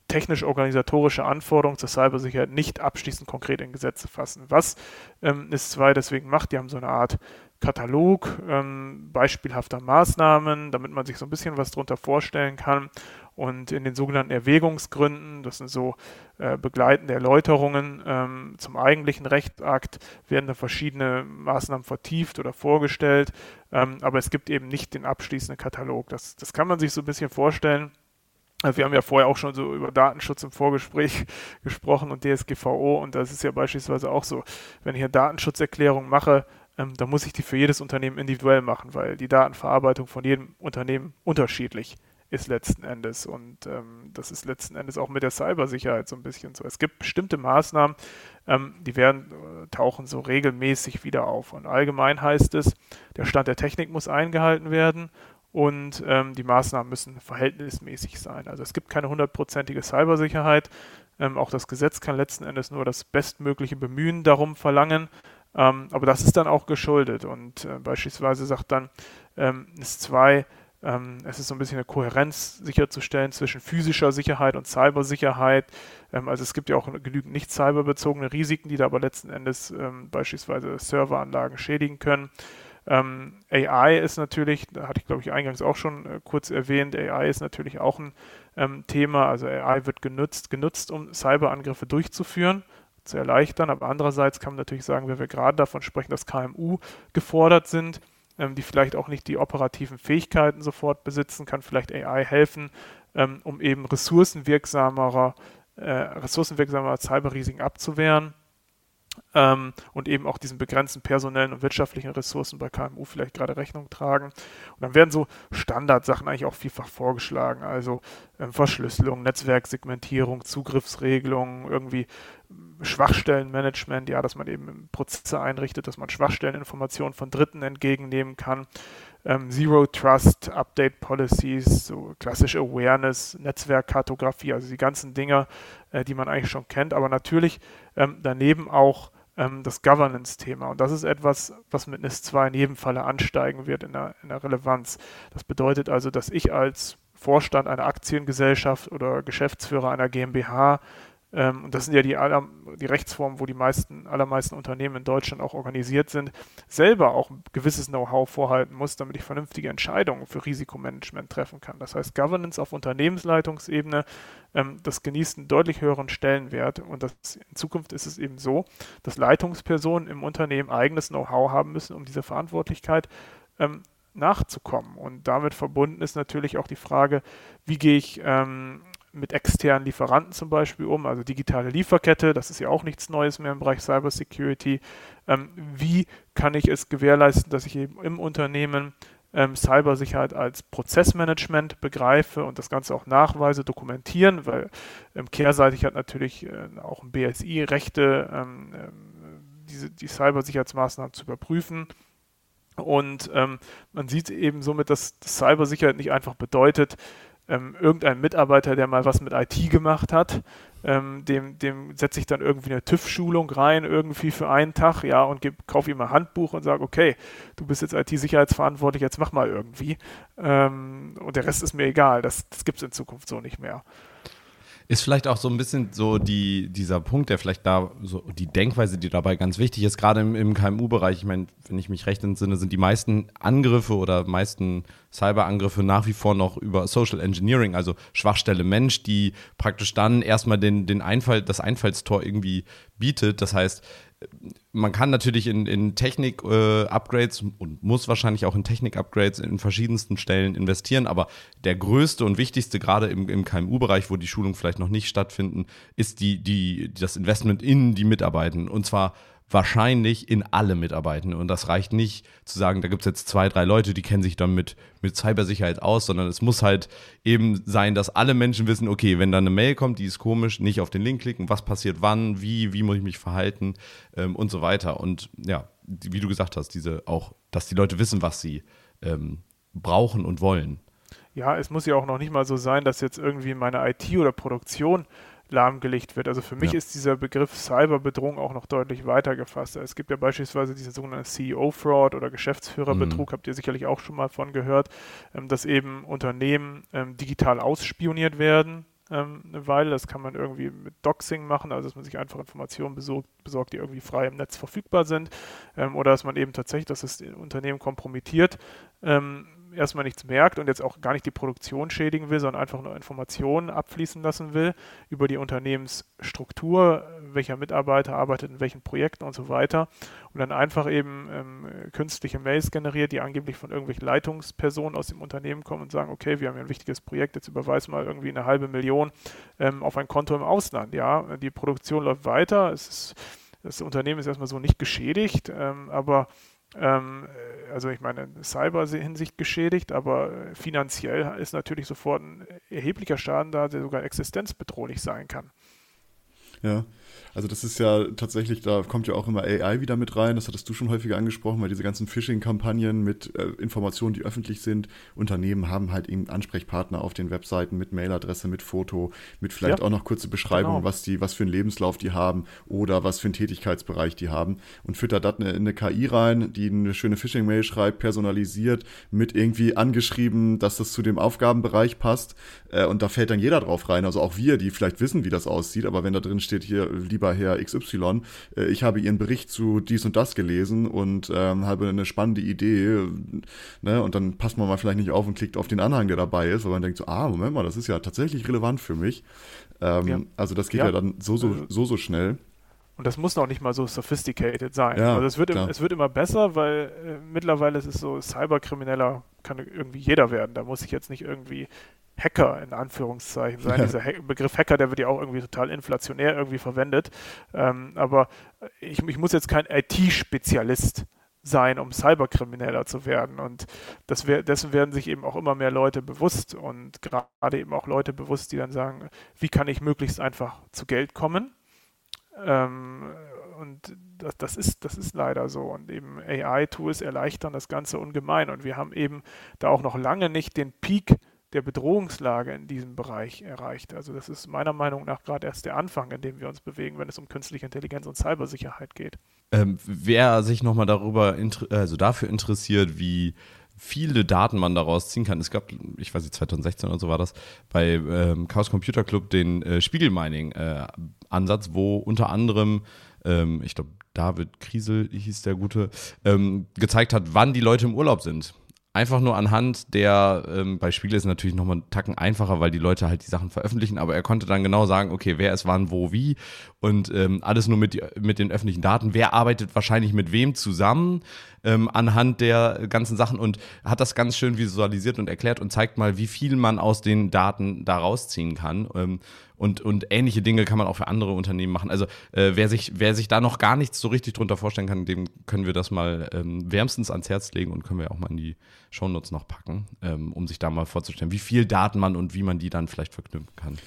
technisch-organisatorische Anforderungen zur Cybersicherheit nicht abschließend konkret in Gesetze fassen. Was ähm, NIS 2 deswegen macht, die haben so eine Art Katalog ähm, beispielhafter Maßnahmen, damit man sich so ein bisschen was darunter vorstellen kann. Und in den sogenannten Erwägungsgründen, das sind so äh, begleitende Erläuterungen ähm, zum eigentlichen Rechtsakt, werden da verschiedene Maßnahmen vertieft oder vorgestellt. Ähm, aber es gibt eben nicht den abschließenden Katalog. Das, das kann man sich so ein bisschen vorstellen. Also wir haben ja vorher auch schon so über Datenschutz im Vorgespräch <laughs> gesprochen und DSGVO und das ist ja beispielsweise auch so, wenn ich eine Datenschutzerklärung mache, ähm, dann muss ich die für jedes Unternehmen individuell machen, weil die Datenverarbeitung von jedem Unternehmen unterschiedlich ist letzten Endes. Und ähm, das ist letzten Endes auch mit der Cybersicherheit so ein bisschen so. Es gibt bestimmte Maßnahmen, ähm, die werden, äh, tauchen so regelmäßig wieder auf. Und allgemein heißt es, der Stand der Technik muss eingehalten werden und ähm, die Maßnahmen müssen verhältnismäßig sein. Also es gibt keine hundertprozentige Cybersicherheit. Ähm, auch das Gesetz kann letzten Endes nur das bestmögliche Bemühen darum verlangen. Ähm, aber das ist dann auch geschuldet und äh, beispielsweise sagt dann ähm, NIS2, ähm, es ist so ein bisschen eine Kohärenz sicherzustellen zwischen physischer Sicherheit und Cybersicherheit. Ähm, also es gibt ja auch genügend nicht cyberbezogene Risiken, die da aber letzten Endes ähm, beispielsweise Serveranlagen schädigen können. Ähm, AI ist natürlich, da hatte ich glaube ich eingangs auch schon äh, kurz erwähnt, AI ist natürlich auch ein ähm, Thema. Also AI wird genutzt, genutzt, um Cyberangriffe durchzuführen zu erleichtern. Aber andererseits kann man natürlich sagen, wenn wir gerade davon sprechen, dass KMU gefordert sind, ähm, die vielleicht auch nicht die operativen Fähigkeiten sofort besitzen, kann vielleicht AI helfen, ähm, um eben ressourcenwirksamerer, äh, ressourcenwirksamer Cyberrisiken abzuwehren ähm, und eben auch diesen begrenzten personellen und wirtschaftlichen Ressourcen bei KMU vielleicht gerade Rechnung tragen. Und dann werden so Standardsachen eigentlich auch vielfach vorgeschlagen, also ähm, Verschlüsselung, Netzwerksegmentierung, Zugriffsregelungen, irgendwie Schwachstellenmanagement, ja, dass man eben Prozesse einrichtet, dass man Schwachstelleninformationen von Dritten entgegennehmen kann. Ähm, Zero Trust, Update Policies, so klassische Awareness, Netzwerkkartografie, also die ganzen Dinge, äh, die man eigentlich schon kennt, aber natürlich ähm, daneben auch ähm, das Governance-Thema. Und das ist etwas, was mit NIS 2 in jedem Falle ansteigen wird in der, in der Relevanz. Das bedeutet also, dass ich als Vorstand einer Aktiengesellschaft oder Geschäftsführer einer GmbH ähm, und das sind ja die, aller, die Rechtsformen, wo die meisten, allermeisten Unternehmen in Deutschland auch organisiert sind, selber auch ein gewisses Know-how vorhalten muss, damit ich vernünftige Entscheidungen für Risikomanagement treffen kann. Das heißt, Governance auf Unternehmensleitungsebene, ähm, das genießt einen deutlich höheren Stellenwert und das, in Zukunft ist es eben so, dass Leitungspersonen im Unternehmen eigenes Know-how haben müssen, um diese Verantwortlichkeit ähm, nachzukommen. Und damit verbunden ist natürlich auch die Frage, wie gehe ich ähm, mit externen Lieferanten zum Beispiel um, also digitale Lieferkette, das ist ja auch nichts Neues mehr im Bereich Cybersecurity. Ähm, wie kann ich es gewährleisten, dass ich eben im Unternehmen ähm, Cybersicherheit als Prozessmanagement begreife und das Ganze auch nachweise, dokumentieren, weil ähm, kehrseitig hat natürlich äh, auch ein BSI Rechte, ähm, ähm, diese, die Cybersicherheitsmaßnahmen zu überprüfen. Und ähm, man sieht eben somit, dass Cybersicherheit nicht einfach bedeutet, ähm, irgendein Mitarbeiter, der mal was mit IT gemacht hat, ähm, dem, dem setze ich dann irgendwie eine TÜV-Schulung rein, irgendwie für einen Tag, ja, und kaufe ihm ein Handbuch und sage, okay, du bist jetzt IT-Sicherheitsverantwortlich, jetzt mach mal irgendwie. Ähm, und der Rest ist mir egal, das, das gibt es in Zukunft so nicht mehr. Ist vielleicht auch so ein bisschen so die, dieser Punkt, der vielleicht da, so die Denkweise, die dabei ganz wichtig ist, gerade im, im KMU-Bereich. Ich meine, wenn ich mich recht entsinne, sind die meisten Angriffe oder meisten Cyberangriffe nach wie vor noch über Social Engineering, also Schwachstelle Mensch, die praktisch dann erstmal den, den Einfall, das Einfallstor irgendwie bietet. Das heißt, man kann natürlich in, in Technik-Upgrades äh, und muss wahrscheinlich auch in Technik-Upgrades in verschiedensten Stellen investieren, aber der größte und wichtigste, gerade im, im KMU-Bereich, wo die Schulungen vielleicht noch nicht stattfinden, ist die, die, das Investment in die Mitarbeitenden. Und zwar wahrscheinlich in alle mitarbeiten. Und das reicht nicht zu sagen, da gibt es jetzt zwei, drei Leute, die kennen sich dann mit, mit Cybersicherheit aus, sondern es muss halt eben sein, dass alle Menschen wissen, okay, wenn da eine Mail kommt, die ist komisch, nicht auf den Link klicken, was passiert wann, wie, wie muss ich mich verhalten ähm, und so weiter. Und ja, wie du gesagt hast, diese auch, dass die Leute wissen, was sie ähm, brauchen und wollen. Ja, es muss ja auch noch nicht mal so sein, dass jetzt irgendwie meine IT oder Produktion lahmgelegt wird. Also für mich ja. ist dieser Begriff Cyberbedrohung auch noch deutlich weiter gefasst. Es gibt ja beispielsweise diese sogenannte CEO-Fraud oder Geschäftsführerbetrug, mhm. habt ihr sicherlich auch schon mal von gehört, ähm, dass eben Unternehmen ähm, digital ausspioniert werden. Ähm, eine Weile, das kann man irgendwie mit Doxing machen, also dass man sich einfach Informationen besorgt, besorgt die irgendwie frei im Netz verfügbar sind, ähm, oder dass man eben tatsächlich, dass das Unternehmen kompromittiert, ähm, erstmal nichts merkt und jetzt auch gar nicht die Produktion schädigen will, sondern einfach nur Informationen abfließen lassen will über die Unternehmensstruktur, welcher Mitarbeiter arbeitet in welchen Projekten und so weiter und dann einfach eben ähm, künstliche Mails generiert, die angeblich von irgendwelchen Leitungspersonen aus dem Unternehmen kommen und sagen, okay, wir haben hier ein wichtiges Projekt, jetzt überweis mal irgendwie eine halbe Million ähm, auf ein Konto im Ausland. Ja, die Produktion läuft weiter, ist, das Unternehmen ist erstmal so nicht geschädigt, ähm, aber also ich meine, Cyber-Hinsicht geschädigt, aber äh, finanziell ist natürlich sofort ein erheblicher Schaden da, der sogar existenzbedrohlich sein kann. Ja, also das ist ja tatsächlich, da kommt ja auch immer AI wieder mit rein, das hattest du schon häufiger angesprochen, weil diese ganzen Phishing-Kampagnen mit äh, Informationen, die öffentlich sind, Unternehmen haben halt eben Ansprechpartner auf den Webseiten mit Mailadresse, mit Foto, mit vielleicht ja, auch noch kurze Beschreibung, genau. was die, was für einen Lebenslauf die haben oder was für einen Tätigkeitsbereich die haben. Und füttert da eine, eine KI rein, die eine schöne Phishing-Mail schreibt, personalisiert, mit irgendwie angeschrieben, dass das zu dem Aufgabenbereich passt. Äh, und da fällt dann jeder drauf rein, also auch wir, die vielleicht wissen, wie das aussieht, aber wenn da drin steht hier, lieber lieber Herr XY, äh, ich habe Ihren Bericht zu dies und das gelesen und ähm, habe eine spannende Idee, ne? und dann passt man mal vielleicht nicht auf und klickt auf den Anhang, der dabei ist, weil man denkt so, ah, Moment mal, das ist ja tatsächlich relevant für mich. Ähm, ja. Also das geht ja. ja dann so, so, also so, so schnell. Und das muss noch nicht mal so sophisticated sein. Ja, also es wird, im, es wird immer besser, weil äh, mittlerweile ist es so, Cyberkrimineller kann irgendwie jeder werden. Da muss ich jetzt nicht irgendwie Hacker in Anführungszeichen sein. Ja. Dieser ha Begriff Hacker, der wird ja auch irgendwie total inflationär irgendwie verwendet. Ähm, aber ich, ich, muss jetzt kein IT-Spezialist sein, um Cyberkrimineller zu werden. Und wär, dessen werden sich eben auch immer mehr Leute bewusst und gerade eben auch Leute bewusst, die dann sagen, wie kann ich möglichst einfach zu Geld kommen? Ähm, und das, das, ist, das ist leider so. Und eben AI-Tools erleichtern das Ganze ungemein. Und wir haben eben da auch noch lange nicht den Peak der Bedrohungslage in diesem Bereich erreicht. Also das ist meiner Meinung nach gerade erst der Anfang, in dem wir uns bewegen, wenn es um künstliche Intelligenz und Cybersicherheit geht. Ähm, wer sich nochmal darüber, also dafür interessiert, wie viele Daten man daraus ziehen kann. Es gab, ich weiß nicht, 2016 oder so war das, bei ähm, Chaos Computer Club den äh, Spiegelmining-Ansatz, äh, wo unter anderem, ähm, ich glaube, David Kriesel hieß der Gute, ähm, gezeigt hat, wann die Leute im Urlaub sind einfach nur anhand der, ähm, bei Spiele ist natürlich nochmal einen Tacken einfacher, weil die Leute halt die Sachen veröffentlichen, aber er konnte dann genau sagen, okay, wer ist wann, wo, wie und ähm, alles nur mit, mit den öffentlichen Daten. Wer arbeitet wahrscheinlich mit wem zusammen? ähm, anhand der ganzen Sachen und hat das ganz schön visualisiert und erklärt und zeigt mal, wie viel man aus den Daten da rausziehen kann. Und, und ähnliche Dinge kann man auch für andere Unternehmen machen. Also äh, wer, sich, wer sich da noch gar nichts so richtig drunter vorstellen kann, dem können wir das mal ähm, wärmstens ans Herz legen und können wir auch mal in die Shownotes noch packen, ähm, um sich da mal vorzustellen, wie viel Daten man und wie man die dann vielleicht verknüpfen kann.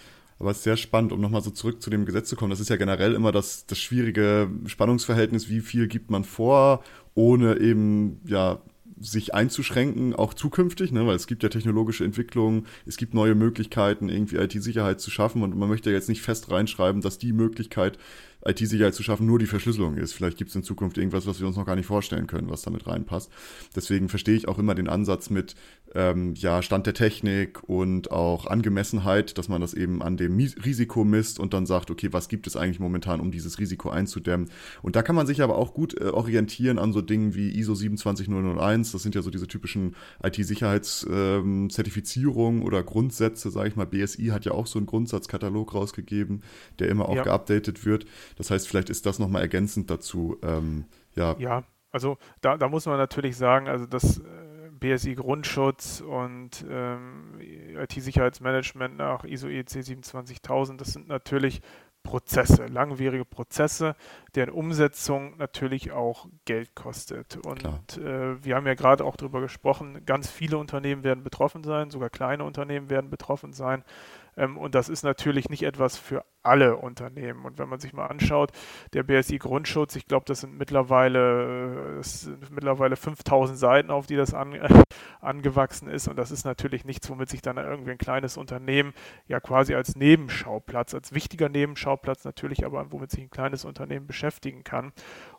Aber es ist sehr spannend, um nochmal so zurück zu dem Gesetz zu kommen. Das ist ja generell immer das, das schwierige Spannungsverhältnis, wie viel gibt man vor, ohne eben ja sich einzuschränken, auch zukünftig, ne? weil es gibt ja technologische Entwicklungen, es gibt neue Möglichkeiten, irgendwie IT-Sicherheit zu schaffen und man möchte jetzt nicht fest reinschreiben, dass die Möglichkeit IT-Sicherheit zu schaffen, nur die Verschlüsselung ist. Vielleicht gibt es in Zukunft irgendwas, was wir uns noch gar nicht vorstellen können, was damit reinpasst. Deswegen verstehe ich auch immer den Ansatz mit ähm, ja, Stand der Technik und auch Angemessenheit, dass man das eben an dem Risiko misst und dann sagt, okay, was gibt es eigentlich momentan, um dieses Risiko einzudämmen. Und da kann man sich aber auch gut äh, orientieren an so Dingen wie ISO 27001. Das sind ja so diese typischen IT-Sicherheitszertifizierungen ähm, oder Grundsätze, sage ich mal. BSI hat ja auch so einen Grundsatzkatalog rausgegeben, der immer auch ja. geupdatet wird. Das heißt, vielleicht ist das nochmal ergänzend dazu. Ähm, ja. ja, also da, da muss man natürlich sagen, also das äh, BSI Grundschutz und ähm, IT-Sicherheitsmanagement nach ISO EC 27000, das sind natürlich Prozesse, langwierige Prozesse, deren Umsetzung natürlich auch Geld kostet. Und äh, wir haben ja gerade auch darüber gesprochen, ganz viele Unternehmen werden betroffen sein, sogar kleine Unternehmen werden betroffen sein. Ähm, und das ist natürlich nicht etwas für alle Unternehmen. Und wenn man sich mal anschaut, der BSI Grundschutz, ich glaube, das sind mittlerweile, das sind mittlerweile 5000 Seiten, auf die das an, äh, <laughs> angewachsen ist. Und das ist natürlich nichts, womit sich dann irgendwie ein kleines Unternehmen ja quasi als Nebenschauplatz, als wichtiger Nebenschauplatz natürlich, aber womit sich ein kleines Unternehmen beschäftigen kann.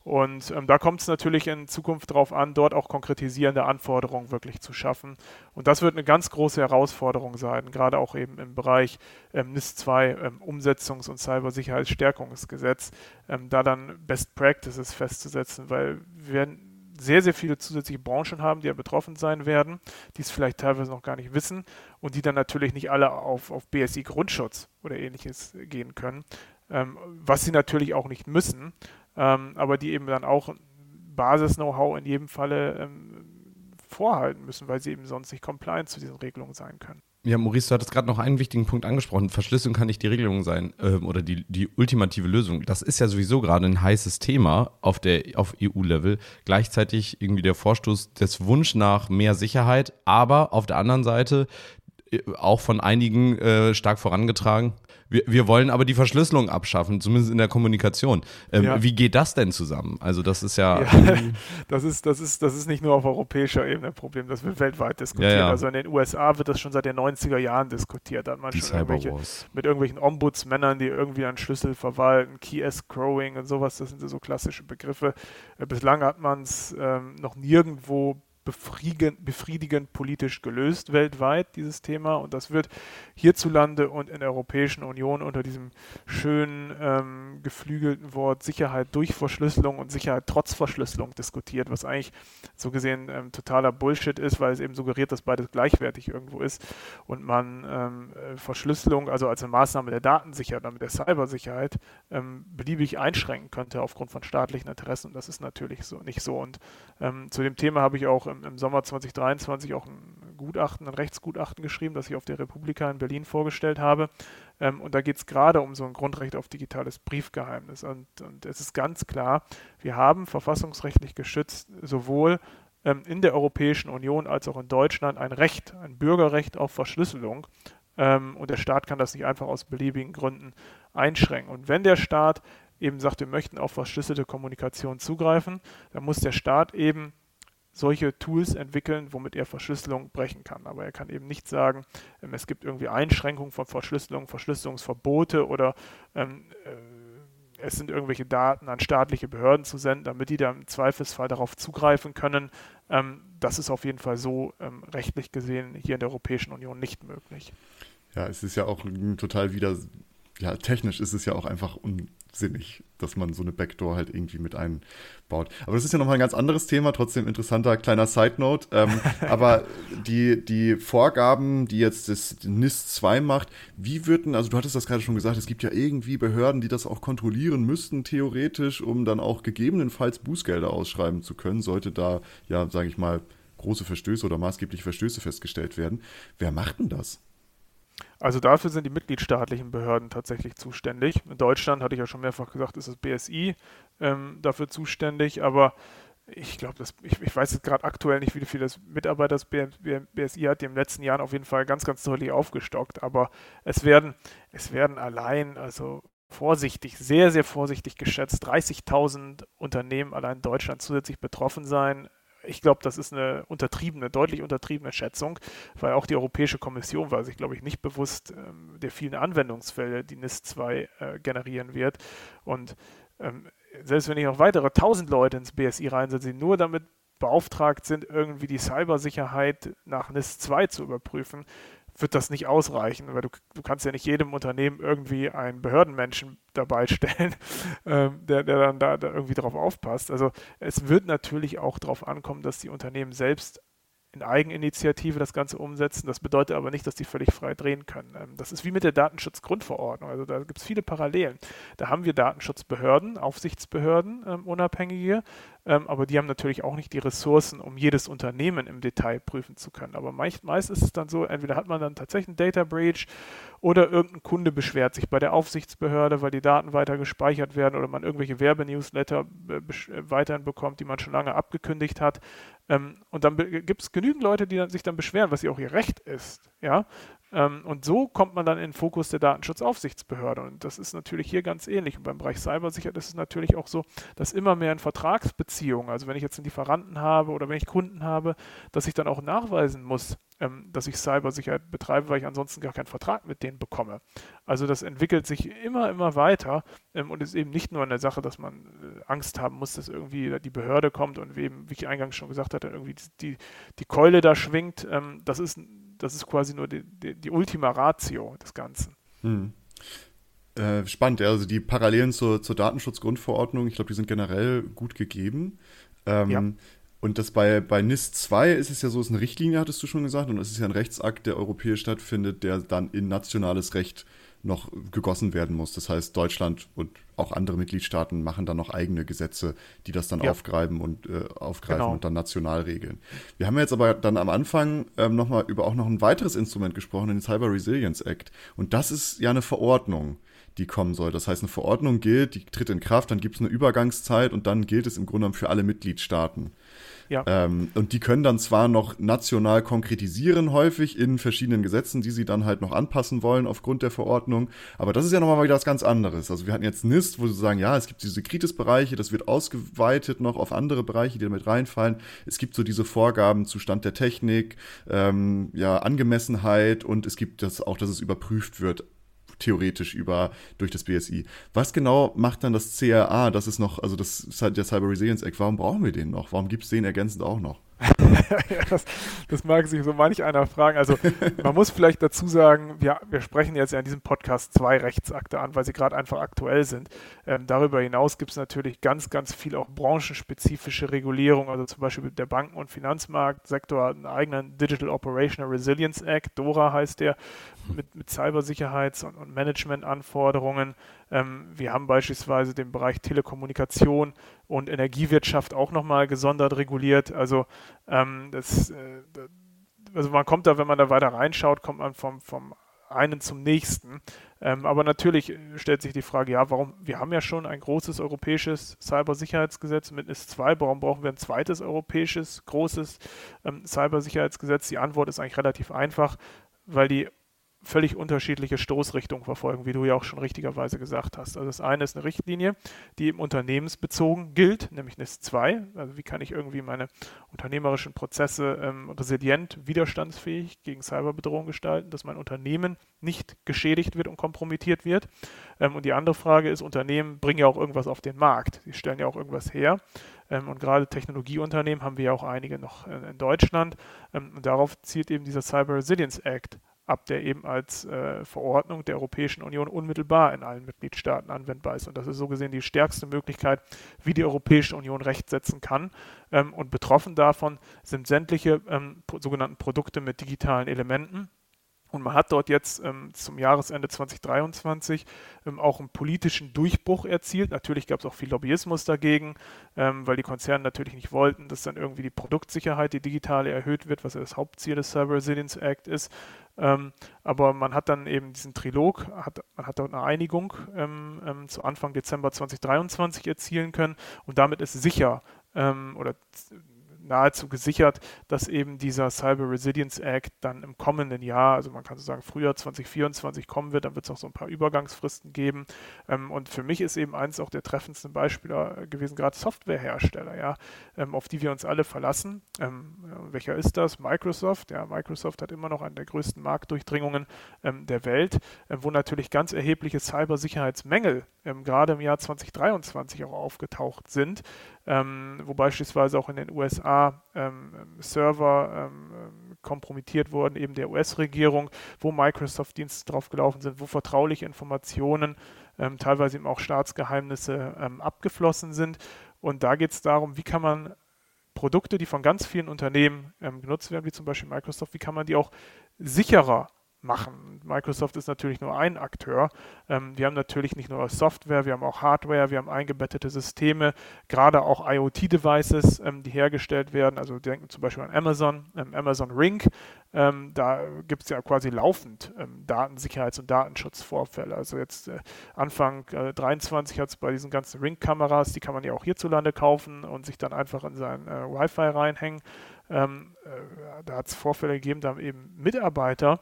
Und ähm, da kommt es natürlich in Zukunft darauf an, dort auch konkretisierende Anforderungen wirklich zu schaffen. Und das wird eine ganz große Herausforderung sein, gerade auch eben im Bereich ähm, NIS 2 ähm, Umsetzungs- und Cybersicherheitsstärkungsgesetz, ähm, da dann Best Practices festzusetzen, weil wir werden sehr, sehr viele zusätzliche Branchen haben, die ja betroffen sein werden, die es vielleicht teilweise noch gar nicht wissen und die dann natürlich nicht alle auf, auf BSI Grundschutz oder ähnliches gehen können, ähm, was sie natürlich auch nicht müssen ähm, aber die eben dann auch Basis-Know-how in jedem Falle ähm, vorhalten müssen, weil sie eben sonst nicht compliant zu diesen Regelungen sein können. Ja, Maurice, du hattest gerade noch einen wichtigen Punkt angesprochen. Verschlüsselung kann nicht die Regelung sein ähm, oder die, die ultimative Lösung. Das ist ja sowieso gerade ein heißes Thema auf, auf EU-Level. Gleichzeitig irgendwie der Vorstoß des Wunsch nach mehr Sicherheit, aber auf der anderen Seite äh, auch von einigen äh, stark vorangetragen, wir, wir wollen aber die Verschlüsselung abschaffen, zumindest in der Kommunikation. Ähm, ja. Wie geht das denn zusammen? Also das ist ja, ja <laughs> das ist das ist das ist nicht nur auf europäischer Ebene ein Problem, das wird weltweit diskutiert. Ja, also in den USA wird das schon seit den 90er Jahren diskutiert. Da hat man die schon irgendwelche, mit irgendwelchen Ombudsmännern, die irgendwie einen Schlüssel verwalten, Key Escrowing und sowas. Das sind so klassische Begriffe. Äh, bislang hat man es ähm, noch nirgendwo befriedigend, befriedigend politisch gelöst weltweit, dieses Thema. Und das wird hierzulande und in der Europäischen Union unter diesem schönen ähm, geflügelten Wort Sicherheit durch Verschlüsselung und Sicherheit trotz Verschlüsselung diskutiert, was eigentlich so gesehen ähm, totaler Bullshit ist, weil es eben suggeriert, dass beides gleichwertig irgendwo ist und man ähm, äh, Verschlüsselung, also als eine Maßnahme der Datensicherheit, damit der Cybersicherheit, ähm, beliebig einschränken könnte aufgrund von staatlichen Interessen. Und das ist natürlich so nicht so. Und ähm, zu dem Thema habe ich auch im, Sommer 2023 auch ein Gutachten, ein Rechtsgutachten geschrieben, das ich auf der Republika in Berlin vorgestellt habe. Ähm, und da geht es gerade um so ein Grundrecht auf digitales Briefgeheimnis. Und, und es ist ganz klar, wir haben verfassungsrechtlich geschützt sowohl ähm, in der Europäischen Union als auch in Deutschland ein Recht, ein Bürgerrecht auf Verschlüsselung. Ähm, und der Staat kann das nicht einfach aus beliebigen Gründen einschränken. Und wenn der Staat eben sagt, wir möchten auf verschlüsselte Kommunikation zugreifen, dann muss der Staat eben solche Tools entwickeln, womit er Verschlüsselung brechen kann. Aber er kann eben nicht sagen, ähm, es gibt irgendwie Einschränkungen von Verschlüsselung, Verschlüsselungsverbote oder ähm, äh, es sind irgendwelche Daten an staatliche Behörden zu senden, damit die dann im Zweifelsfall darauf zugreifen können. Ähm, das ist auf jeden Fall so ähm, rechtlich gesehen hier in der Europäischen Union nicht möglich. Ja, es ist ja auch total wieder ja, technisch ist es ja auch einfach unsinnig, dass man so eine Backdoor halt irgendwie mit einbaut. Aber das ist ja nochmal ein ganz anderes Thema, trotzdem interessanter kleiner Side-Note. Ähm, <laughs> aber die, die Vorgaben, die jetzt das NIST 2 macht, wie würden, also du hattest das gerade schon gesagt, es gibt ja irgendwie Behörden, die das auch kontrollieren müssten, theoretisch, um dann auch gegebenenfalls Bußgelder ausschreiben zu können, sollte da, ja, sage ich mal, große Verstöße oder maßgebliche Verstöße festgestellt werden. Wer macht denn das? Also dafür sind die mitgliedstaatlichen Behörden tatsächlich zuständig. In Deutschland, hatte ich ja schon mehrfach gesagt, ist das BSI ähm, dafür zuständig, aber ich glaube, ich, ich weiß jetzt gerade aktuell nicht, wie viele Mitarbeiter das BSI hat, die im letzten Jahren auf jeden Fall ganz, ganz deutlich aufgestockt, aber es werden, es werden allein, also vorsichtig, sehr, sehr vorsichtig geschätzt, 30.000 Unternehmen allein in Deutschland zusätzlich betroffen sein ich glaube, das ist eine untertriebene, deutlich untertriebene Schätzung, weil auch die Europäische Kommission war sich, glaube ich, nicht bewusst ähm, der vielen Anwendungsfälle, die NIS 2 äh, generieren wird. Und ähm, selbst wenn ich noch weitere 1000 Leute ins BSI reinsetze, die nur damit beauftragt sind, irgendwie die Cybersicherheit nach NIS 2 zu überprüfen, wird das nicht ausreichen, weil du, du kannst ja nicht jedem Unternehmen irgendwie einen Behördenmenschen <laughs> dabei stellen, ähm, der, der dann da, da irgendwie drauf aufpasst. Also es wird natürlich auch darauf ankommen, dass die Unternehmen selbst in Eigeninitiative das Ganze umsetzen. Das bedeutet aber nicht, dass die völlig frei drehen können. Ähm, das ist wie mit der Datenschutzgrundverordnung. Also da gibt es viele Parallelen. Da haben wir Datenschutzbehörden, Aufsichtsbehörden, ähm, unabhängige, ähm, aber die haben natürlich auch nicht die Ressourcen, um jedes Unternehmen im Detail prüfen zu können. Aber meist, meist ist es dann so, entweder hat man dann tatsächlich einen Data Breach oder irgendein Kunde beschwert sich bei der Aufsichtsbehörde, weil die Daten weiter gespeichert werden oder man irgendwelche Werbenewsletter äh, äh, weiterhin bekommt, die man schon lange abgekündigt hat. Ähm, und dann gibt es genügend Leute, die sich dann beschweren, was ja auch ihr Recht ist. Ja? Ähm, und so kommt man dann in den Fokus der Datenschutzaufsichtsbehörde. Und das ist natürlich hier ganz ähnlich. Und beim Bereich Cybersicherheit ist es natürlich auch so, dass immer mehr in Vertragsbeziehungen, also wenn ich jetzt einen Lieferanten habe oder wenn ich Kunden habe, dass ich dann auch nachweisen muss, ähm, dass ich Cybersicherheit betreibe, weil ich ansonsten gar keinen Vertrag mit denen bekomme. Also das entwickelt sich immer, immer weiter ähm, und ist eben nicht nur eine Sache, dass man äh, Angst haben muss, dass irgendwie die Behörde kommt und eben, wie ich eingangs schon gesagt hatte, irgendwie die, die Keule da schwingt. Ähm, das ist das ist quasi nur die, die, die Ultima Ratio des Ganzen. Hm. Äh, spannend, ja. also die Parallelen zur, zur Datenschutzgrundverordnung, ich glaube, die sind generell gut gegeben. Ähm, ja. Und das bei, bei NIS 2 ist es ja so, es ist eine Richtlinie, hattest du schon gesagt, und es ist ja ein Rechtsakt, der europäisch stattfindet, der dann in nationales Recht noch gegossen werden muss. Das heißt, Deutschland und auch andere Mitgliedstaaten machen dann noch eigene Gesetze, die das dann ja. aufgreifen und äh, aufgreifen genau. und dann national regeln. Wir haben jetzt aber dann am Anfang ähm, nochmal über auch noch ein weiteres Instrument gesprochen, den Cyber Resilience Act. Und das ist ja eine Verordnung die kommen soll. Das heißt, eine Verordnung gilt, die tritt in Kraft, dann gibt es eine Übergangszeit und dann gilt es im Grunde genommen für alle Mitgliedstaaten. Ja. Ähm, und die können dann zwar noch national konkretisieren, häufig in verschiedenen Gesetzen, die sie dann halt noch anpassen wollen aufgrund der Verordnung. Aber das ist ja nochmal wieder was ganz anderes. Also wir hatten jetzt NIST, wo sie sagen, ja, es gibt diese Kritisbereiche, das wird ausgeweitet noch auf andere Bereiche, die damit reinfallen. Es gibt so diese Vorgaben zu Stand der Technik, ähm, ja, Angemessenheit und es gibt das auch, dass es überprüft wird theoretisch über durch das BSI. Was genau macht dann das CRA? Das ist noch, also das der Cyber Resilience Act. Warum brauchen wir den noch? Warum gibt es den ergänzend auch noch? <laughs> das, das, mag sich so manch einer fragen. Also man muss vielleicht dazu sagen, wir, wir sprechen jetzt ja in diesem Podcast zwei Rechtsakte an, weil sie gerade einfach aktuell sind. Ähm, darüber hinaus gibt es natürlich ganz, ganz viel auch branchenspezifische Regulierung. Also zum Beispiel der Banken- und Finanzmarktsektor hat einen eigenen Digital Operational Resilience Act, DORA heißt der, mit, mit Cybersicherheits- und, und Managementanforderungen. Ähm, wir haben beispielsweise den Bereich Telekommunikation und Energiewirtschaft auch nochmal gesondert reguliert. Also, ähm, das, äh, also man kommt da, wenn man da weiter reinschaut, kommt man vom, vom einen zum nächsten. Ähm, aber natürlich stellt sich die Frage, ja, warum, wir haben ja schon ein großes europäisches Cybersicherheitsgesetz mit NIS 2, warum brauchen wir ein zweites europäisches großes ähm, Cybersicherheitsgesetz? Die Antwort ist eigentlich relativ einfach, weil die völlig unterschiedliche Stoßrichtungen verfolgen, wie du ja auch schon richtigerweise gesagt hast. Also das eine ist eine Richtlinie, die eben unternehmensbezogen gilt, nämlich NIS 2. Also wie kann ich irgendwie meine unternehmerischen Prozesse ähm, resilient, widerstandsfähig gegen Cyberbedrohungen gestalten, dass mein Unternehmen nicht geschädigt wird und kompromittiert wird. Ähm, und die andere Frage ist, Unternehmen bringen ja auch irgendwas auf den Markt. Sie stellen ja auch irgendwas her. Ähm, und gerade Technologieunternehmen haben wir ja auch einige noch äh, in Deutschland. Ähm, und darauf zielt eben dieser Cyber Resilience Act ab der eben als äh, Verordnung der Europäischen Union unmittelbar in allen Mitgliedstaaten anwendbar ist. Und das ist so gesehen die stärkste Möglichkeit, wie die Europäische Union Recht setzen kann. Ähm, und betroffen davon sind sämtliche ähm, sogenannten Produkte mit digitalen Elementen. Und man hat dort jetzt ähm, zum Jahresende 2023 ähm, auch einen politischen Durchbruch erzielt. Natürlich gab es auch viel Lobbyismus dagegen, ähm, weil die Konzerne natürlich nicht wollten, dass dann irgendwie die Produktsicherheit, die digitale, erhöht wird, was ja das Hauptziel des Cyber Resilience Act ist. Ähm, aber man hat dann eben diesen Trilog, hat, man hat dort eine Einigung ähm, ähm, zu Anfang Dezember 2023 erzielen können. Und damit ist sicher oder nahezu gesichert, dass eben dieser Cyber Resilience Act dann im kommenden Jahr, also man kann so sagen Frühjahr 2024 kommen wird, dann wird es noch so ein paar Übergangsfristen geben. Ähm, und für mich ist eben eins auch der treffendsten Beispiele gewesen, gerade Softwarehersteller, ja, ähm, auf die wir uns alle verlassen. Ähm, welcher ist das? Microsoft. Ja, Microsoft hat immer noch eine der größten Marktdurchdringungen der Welt, äh, wo natürlich ganz erhebliche Cybersicherheitsmängel gerade im Jahr 2023 auch aufgetaucht sind ähm, wo beispielsweise auch in den USA ähm, Server ähm, kompromittiert wurden, eben der US-Regierung, wo Microsoft-Dienste drauf gelaufen sind, wo vertrauliche Informationen, ähm, teilweise eben auch Staatsgeheimnisse ähm, abgeflossen sind. Und da geht es darum, wie kann man Produkte, die von ganz vielen Unternehmen ähm, genutzt werden, wie zum Beispiel Microsoft, wie kann man die auch sicherer machen. Microsoft ist natürlich nur ein Akteur. Ähm, wir haben natürlich nicht nur Software, wir haben auch Hardware, wir haben eingebettete Systeme, gerade auch IoT-Devices, ähm, die hergestellt werden. Also denken zum Beispiel an Amazon, ähm, Amazon Ring. Ähm, da gibt es ja quasi laufend ähm, Datensicherheits- und Datenschutzvorfälle. Also jetzt äh, Anfang äh, 23 hat es bei diesen ganzen Ring-Kameras, die kann man ja auch hierzulande kaufen und sich dann einfach in sein äh, Wi-Fi reinhängen. Ähm, äh, da hat es Vorfälle gegeben, da haben eben Mitarbeiter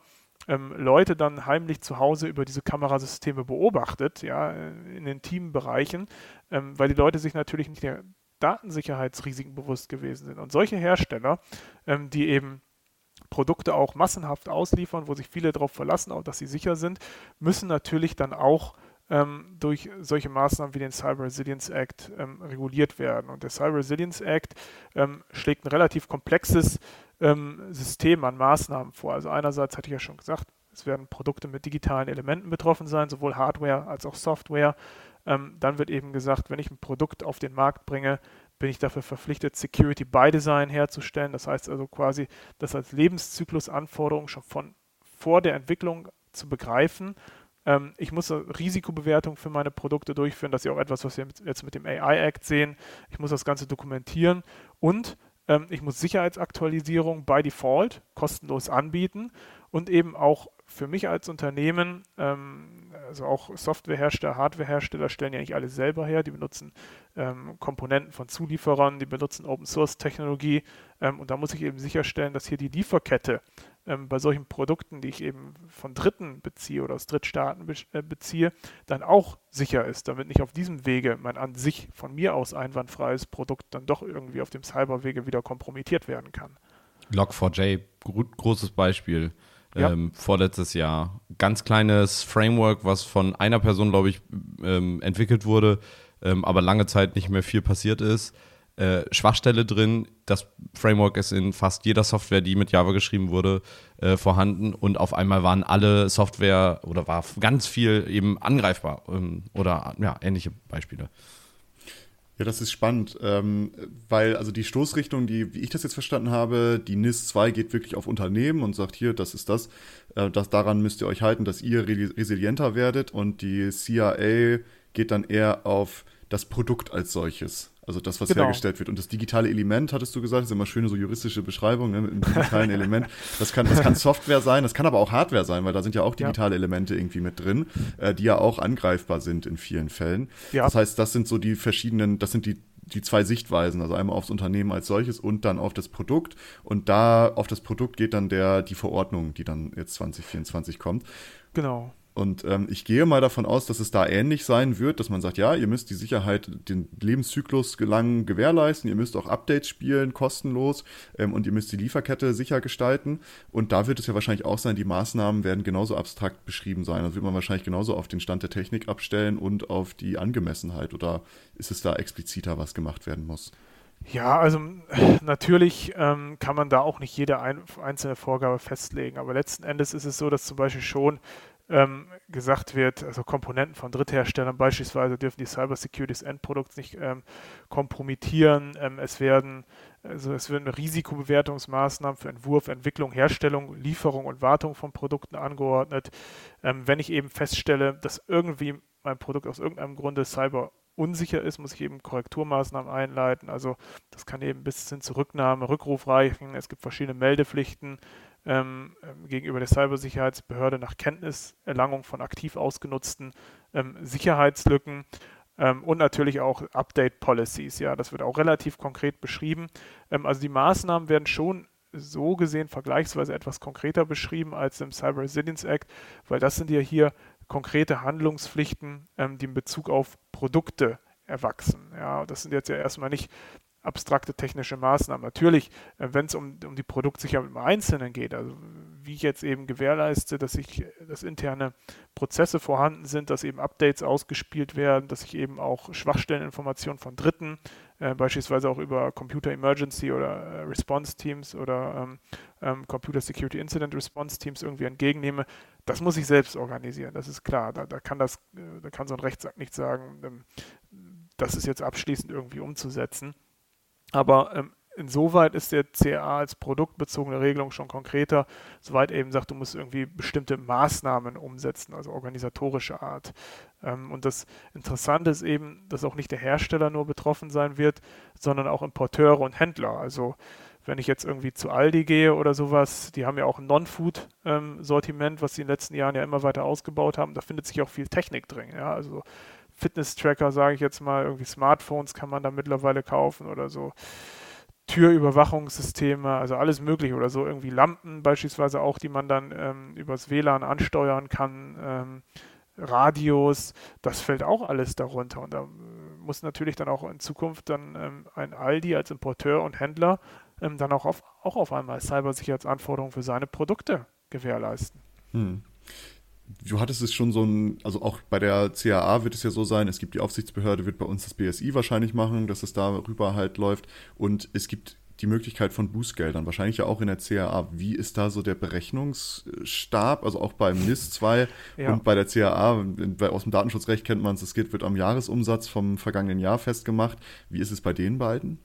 ähm, Leute dann heimlich zu Hause über diese Kamerasysteme beobachtet, ja, in den Teambereichen, ähm, weil die Leute sich natürlich nicht der Datensicherheitsrisiken bewusst gewesen sind. Und solche Hersteller, ähm, die eben Produkte auch massenhaft ausliefern, wo sich viele darauf verlassen, auch dass sie sicher sind, müssen natürlich dann auch ähm, durch solche Maßnahmen wie den Cyber Resilience Act ähm, reguliert werden. Und der Cyber Resilience Act ähm, schlägt ein relativ komplexes ähm, System an Maßnahmen vor. Also einerseits hatte ich ja schon gesagt, es werden Produkte mit digitalen Elementen betroffen sein, sowohl Hardware als auch Software. Ähm, dann wird eben gesagt, wenn ich ein Produkt auf den Markt bringe, bin ich dafür verpflichtet, Security by Design herzustellen. Das heißt also quasi, das als Lebenszyklusanforderung schon von vor der Entwicklung zu begreifen. Ähm, ich muss eine Risikobewertung für meine Produkte durchführen. Das ist ja auch etwas, was wir jetzt mit dem AI Act sehen. Ich muss das Ganze dokumentieren und ähm, ich muss Sicherheitsaktualisierung by Default kostenlos anbieten und eben auch für mich als Unternehmen, ähm, also auch Softwarehersteller, Hardwarehersteller stellen ja nicht alles selber her, die benutzen ähm, Komponenten von Zulieferern, die benutzen Open Source Technologie. Ähm, und da muss ich eben sicherstellen, dass hier die Lieferkette ähm, bei solchen Produkten, die ich eben von Dritten beziehe oder aus Drittstaaten be äh, beziehe, dann auch sicher ist, damit nicht auf diesem Wege mein an sich von mir aus einwandfreies Produkt dann doch irgendwie auf dem Cyberwege wieder kompromittiert werden kann. Log4j, großes Beispiel. Ja. Ähm, vorletztes Jahr. Ganz kleines Framework, was von einer Person, glaube ich, ähm, entwickelt wurde, ähm, aber lange Zeit nicht mehr viel passiert ist. Äh, Schwachstelle drin. Das Framework ist in fast jeder Software, die mit Java geschrieben wurde, äh, vorhanden und auf einmal waren alle Software oder war ganz viel eben angreifbar ähm, oder ja, ähnliche Beispiele. Ja, das ist spannend, ähm, weil also die Stoßrichtung, die, wie ich das jetzt verstanden habe, die NIS 2 geht wirklich auf Unternehmen und sagt hier, das ist das, äh, das daran müsst ihr euch halten, dass ihr resilienter werdet und die CIA geht dann eher auf das Produkt als solches. Also das, was genau. hergestellt wird. Und das digitale Element, hattest du gesagt, ist immer schöne so juristische Beschreibung ne, mit einem digitalen <laughs> Element. Das kann, das kann <laughs> Software sein, das kann aber auch Hardware sein, weil da sind ja auch digitale ja. Elemente irgendwie mit drin, äh, die ja auch angreifbar sind in vielen Fällen. Ja. Das heißt, das sind so die verschiedenen, das sind die die zwei Sichtweisen, also einmal aufs Unternehmen als solches und dann auf das Produkt. Und da auf das Produkt geht dann der, die Verordnung, die dann jetzt 2024 kommt. Genau. Und ähm, ich gehe mal davon aus, dass es da ähnlich sein wird, dass man sagt, ja, ihr müsst die Sicherheit, den Lebenszyklus gelangen gewährleisten, ihr müsst auch Updates spielen, kostenlos, ähm, und ihr müsst die Lieferkette sicher gestalten. Und da wird es ja wahrscheinlich auch sein, die Maßnahmen werden genauso abstrakt beschrieben sein. Also wird man wahrscheinlich genauso auf den Stand der Technik abstellen und auf die Angemessenheit. Oder ist es da expliziter, was gemacht werden muss? Ja, also natürlich ähm, kann man da auch nicht jede ein, einzelne Vorgabe festlegen, aber letzten Endes ist es so, dass zum Beispiel schon ähm, gesagt wird, also Komponenten von Drittherstellern beispielsweise dürfen die Cyber Security des Endprodukts nicht ähm, kompromittieren. Ähm, es werden also es werden Risikobewertungsmaßnahmen für Entwurf, Entwicklung, Herstellung, Lieferung und Wartung von Produkten angeordnet. Ähm, wenn ich eben feststelle, dass irgendwie mein Produkt aus irgendeinem Grunde cyber unsicher ist, muss ich eben Korrekturmaßnahmen einleiten. Also das kann eben bis hin zur Rücknahme, Rückruf reichen. Es gibt verschiedene Meldepflichten ähm, ähm, gegenüber der Cybersicherheitsbehörde nach Kenntniserlangung von aktiv ausgenutzten ähm, Sicherheitslücken ähm, und natürlich auch Update Policies. Ja, das wird auch relativ konkret beschrieben. Ähm, also die Maßnahmen werden schon so gesehen vergleichsweise etwas konkreter beschrieben als im Cyber Resilience Act, weil das sind ja hier konkrete Handlungspflichten, die in Bezug auf Produkte erwachsen. Ja, das sind jetzt ja erstmal nicht abstrakte technische Maßnahmen. Natürlich, äh, wenn es um, um die Produktsicherheit im Einzelnen geht, also wie ich jetzt eben gewährleiste, dass ich, dass interne Prozesse vorhanden sind, dass eben Updates ausgespielt werden, dass ich eben auch Schwachstelleninformationen von Dritten, äh, beispielsweise auch über Computer Emergency oder äh, Response Teams oder ähm, ähm, Computer Security Incident Response Teams irgendwie entgegennehme, das muss ich selbst organisieren, das ist klar. Da, da kann das, äh, da kann so ein Rechtsakt nicht sagen, ähm, das ist jetzt abschließend irgendwie umzusetzen. Aber ähm, insoweit ist der CA als produktbezogene Regelung schon konkreter, soweit eben sagt, du musst irgendwie bestimmte Maßnahmen umsetzen, also organisatorische Art. Ähm, und das Interessante ist eben, dass auch nicht der Hersteller nur betroffen sein wird, sondern auch Importeure und Händler. Also wenn ich jetzt irgendwie zu Aldi gehe oder sowas, die haben ja auch ein Non-Food-Sortiment, ähm, was sie in den letzten Jahren ja immer weiter ausgebaut haben. Da findet sich auch viel Technik drin. Ja? Also Fitness-Tracker, sage ich jetzt mal, irgendwie Smartphones kann man da mittlerweile kaufen oder so. Türüberwachungssysteme, also alles mögliche oder so, irgendwie Lampen beispielsweise auch, die man dann ähm, übers WLAN ansteuern kann, ähm, Radios, das fällt auch alles darunter. Und da äh, muss natürlich dann auch in Zukunft dann ähm, ein Aldi als Importeur und Händler ähm, dann auch auf, auch auf einmal Cybersicherheitsanforderungen für seine Produkte gewährleisten. Hm du hattest es schon so ein, also auch bei der CAA wird es ja so sein, es gibt die Aufsichtsbehörde, wird bei uns das BSI wahrscheinlich machen, dass es darüber halt läuft und es gibt die Möglichkeit von Bußgeldern, wahrscheinlich ja auch in der CAA. Wie ist da so der Berechnungsstab? Also auch beim NIS 2 ja. und bei der CAA, aus dem Datenschutzrecht kennt man es, es geht, wird am Jahresumsatz vom vergangenen Jahr festgemacht. Wie ist es bei den beiden?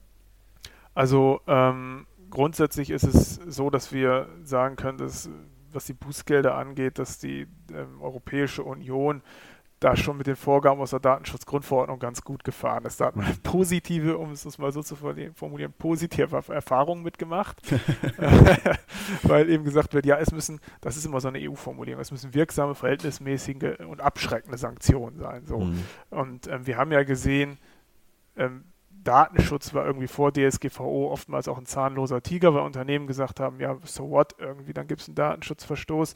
Also ähm, grundsätzlich ist es so, dass wir sagen können, dass was die Bußgelder angeht, dass die ähm, Europäische Union da schon mit den Vorgaben aus der Datenschutzgrundverordnung ganz gut gefahren ist. Da hat man <laughs> positive, um es mal so zu formulieren, positive Erfahrungen mitgemacht, <laughs> <laughs> weil eben gesagt wird, ja, es müssen, das ist immer so eine EU-Formulierung, es müssen wirksame, verhältnismäßige und abschreckende Sanktionen sein. So. Mhm. Und ähm, wir haben ja gesehen, ähm, Datenschutz war irgendwie vor DSGVO oftmals auch ein zahnloser Tiger, weil Unternehmen gesagt haben, ja, so what, irgendwie, dann gibt es einen Datenschutzverstoß.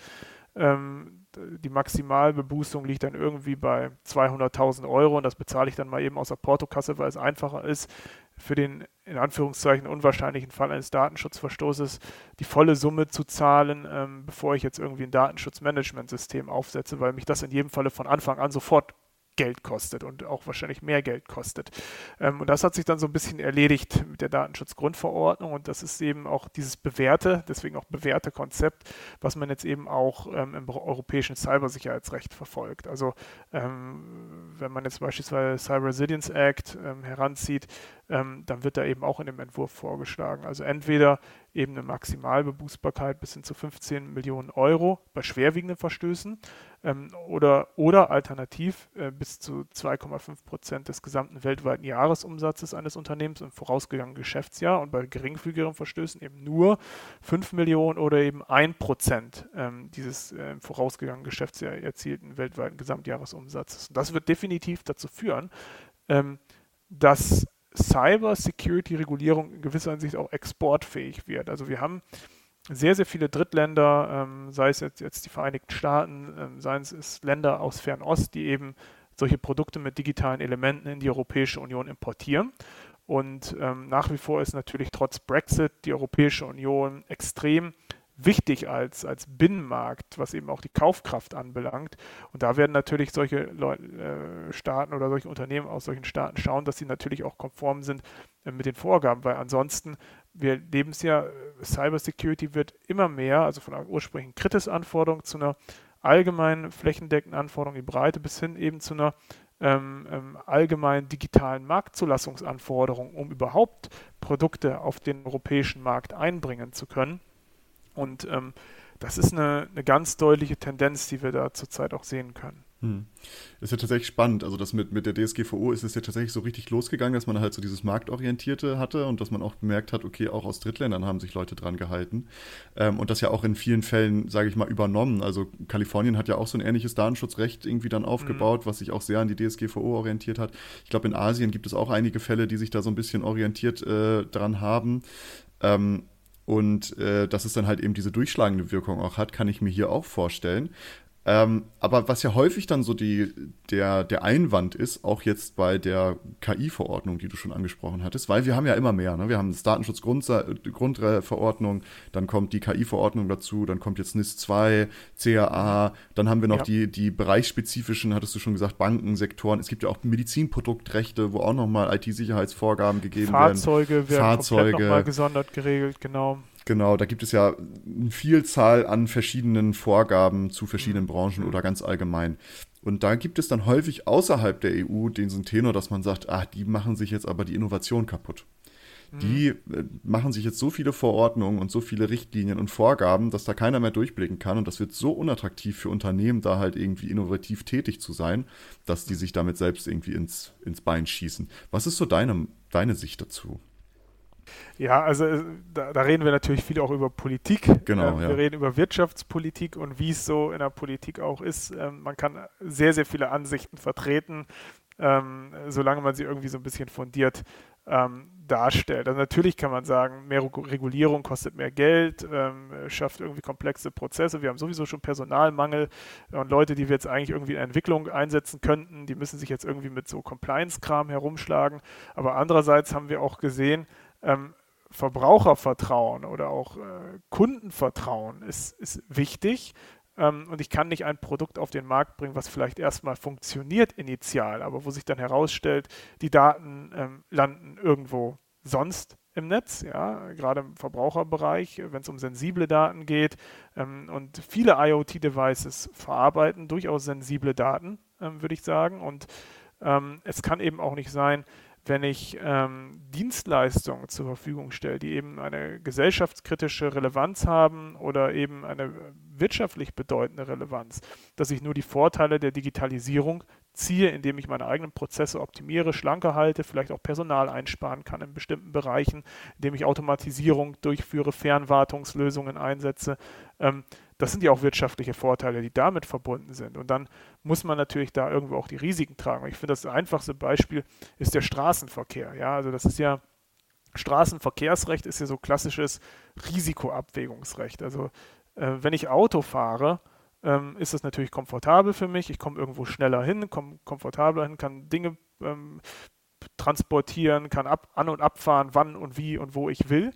Ähm, die Maximalbebußung liegt dann irgendwie bei 200.000 Euro und das bezahle ich dann mal eben aus der Portokasse, weil es einfacher ist, für den in Anführungszeichen unwahrscheinlichen Fall eines Datenschutzverstoßes die volle Summe zu zahlen, ähm, bevor ich jetzt irgendwie ein Datenschutzmanagementsystem aufsetze, weil mich das in jedem Falle von Anfang an sofort Geld kostet und auch wahrscheinlich mehr Geld kostet. Ähm, und das hat sich dann so ein bisschen erledigt mit der Datenschutzgrundverordnung und das ist eben auch dieses bewährte, deswegen auch bewährte Konzept, was man jetzt eben auch ähm, im europäischen Cybersicherheitsrecht verfolgt. Also ähm, wenn man jetzt beispielsweise Cyber Resilience Act ähm, heranzieht, ähm, dann wird da eben auch in dem Entwurf vorgeschlagen. Also entweder eben eine Maximalbebußbarkeit bis hin zu 15 Millionen Euro bei schwerwiegenden Verstößen ähm, oder, oder alternativ äh, bis zu 2,5 Prozent des gesamten weltweiten Jahresumsatzes eines Unternehmens im vorausgegangenen Geschäftsjahr und bei geringfügigeren Verstößen eben nur 5 Millionen oder eben 1 Prozent ähm, dieses äh, im vorausgegangenen Geschäftsjahr erzielten weltweiten Gesamtjahresumsatzes. Und das wird definitiv dazu führen, ähm, dass Cyber-Security-Regulierung in gewisser Hinsicht auch exportfähig wird. Also wir haben sehr, sehr viele Drittländer, ähm, sei es jetzt, jetzt, die Vereinigten Staaten, ähm, seien es Länder aus Fernost, die eben solche Produkte mit digitalen Elementen in die Europäische Union importieren. Und ähm, nach wie vor ist natürlich trotz Brexit die Europäische Union extrem wichtig als, als Binnenmarkt, was eben auch die Kaufkraft anbelangt. Und da werden natürlich solche Leu äh, Staaten oder solche Unternehmen aus solchen Staaten schauen, dass sie natürlich auch konform sind äh, mit den Vorgaben, weil ansonsten, wir leben es ja, Cybersecurity wird immer mehr, also von einer ursprünglichen Kritis-Anforderung zu einer allgemeinen flächendeckenden Anforderung in Breite bis hin eben zu einer ähm, ähm, allgemeinen digitalen Marktzulassungsanforderung, um überhaupt Produkte auf den europäischen Markt einbringen zu können. Und ähm, das ist eine, eine ganz deutliche Tendenz, die wir da zurzeit auch sehen können. Hm. Ist ja tatsächlich spannend. Also das mit, mit der DSGVO ist es ja tatsächlich so richtig losgegangen, dass man halt so dieses Marktorientierte hatte und dass man auch bemerkt hat, okay, auch aus Drittländern haben sich Leute dran gehalten. Ähm, und das ja auch in vielen Fällen, sage ich mal, übernommen. Also Kalifornien hat ja auch so ein ähnliches Datenschutzrecht irgendwie dann aufgebaut, mhm. was sich auch sehr an die DSGVO orientiert hat. Ich glaube, in Asien gibt es auch einige Fälle, die sich da so ein bisschen orientiert äh, dran haben. Ähm, und äh, dass es dann halt eben diese durchschlagende Wirkung auch hat, kann ich mir hier auch vorstellen. Ähm, aber was ja häufig dann so die, der, der Einwand ist, auch jetzt bei der KI-Verordnung, die du schon angesprochen hattest, weil wir haben ja immer mehr. Ne? Wir haben das Datenschutzgrundverordnung, dann kommt die KI-Verordnung dazu, dann kommt jetzt NIS 2, CAA, dann haben wir noch ja. die, die bereichsspezifischen, hattest du schon gesagt, Bankensektoren. Es gibt ja auch Medizinproduktrechte, wo auch nochmal IT-Sicherheitsvorgaben gegeben Fahrzeuge werden. Fahrzeuge werden nochmal gesondert geregelt, genau. Genau, da gibt es ja eine Vielzahl an verschiedenen Vorgaben zu verschiedenen mhm. Branchen oder ganz allgemein. Und da gibt es dann häufig außerhalb der EU den Tenor, dass man sagt, ah, die machen sich jetzt aber die Innovation kaputt. Die mhm. äh, machen sich jetzt so viele Verordnungen und so viele Richtlinien und Vorgaben, dass da keiner mehr durchblicken kann. Und das wird so unattraktiv für Unternehmen, da halt irgendwie innovativ tätig zu sein, dass die sich damit selbst irgendwie ins, ins Bein schießen. Was ist so deine, deine Sicht dazu? Ja, also äh, da, da, reden wir natürlich viel auch über Politik. Genau. Ähm, wir reden über Wirtschaftspolitik und wie es so in der Politik auch ist. Ähm, man kann sehr, sehr viele Ansichten vertreten, ähm, solange man sie irgendwie so ein bisschen fundiert ähm, darstellt. Also natürlich kann man sagen, mehr Regulierung kostet mehr Geld, ähm, schafft irgendwie komplexe Prozesse. Wir haben sowieso schon Personalmangel und Leute, die wir jetzt eigentlich irgendwie in Entwicklung einsetzen könnten, die müssen sich jetzt irgendwie mit so Compliance-Kram herumschlagen. Aber andererseits haben wir auch gesehen, ähm, Verbrauchervertrauen oder auch äh, Kundenvertrauen ist, ist wichtig. Ähm, und ich kann nicht ein Produkt auf den Markt bringen, was vielleicht erstmal funktioniert initial, aber wo sich dann herausstellt, die Daten ähm, landen irgendwo sonst im Netz, ja, gerade im Verbraucherbereich, wenn es um sensible Daten geht. Ähm, und viele IoT-Devices verarbeiten durchaus sensible Daten, ähm, würde ich sagen. Und ähm, es kann eben auch nicht sein, wenn ich ähm, Dienstleistungen zur Verfügung stelle, die eben eine gesellschaftskritische Relevanz haben oder eben eine wirtschaftlich bedeutende Relevanz, dass ich nur die Vorteile der Digitalisierung ziehe, indem ich meine eigenen Prozesse optimiere, schlanker halte, vielleicht auch Personal einsparen kann in bestimmten Bereichen, indem ich Automatisierung durchführe, Fernwartungslösungen einsetze. Ähm, das sind ja auch wirtschaftliche Vorteile, die damit verbunden sind. Und dann muss man natürlich da irgendwo auch die Risiken tragen. Ich finde, das einfachste Beispiel ist der Straßenverkehr. Ja, also das ist ja Straßenverkehrsrecht ist ja so klassisches Risikoabwägungsrecht. Also äh, wenn ich Auto fahre, ähm, ist das natürlich komfortabel für mich. Ich komme irgendwo schneller hin, komme komfortabler hin, kann Dinge ähm, transportieren, kann ab, an und abfahren, wann und wie und wo ich will.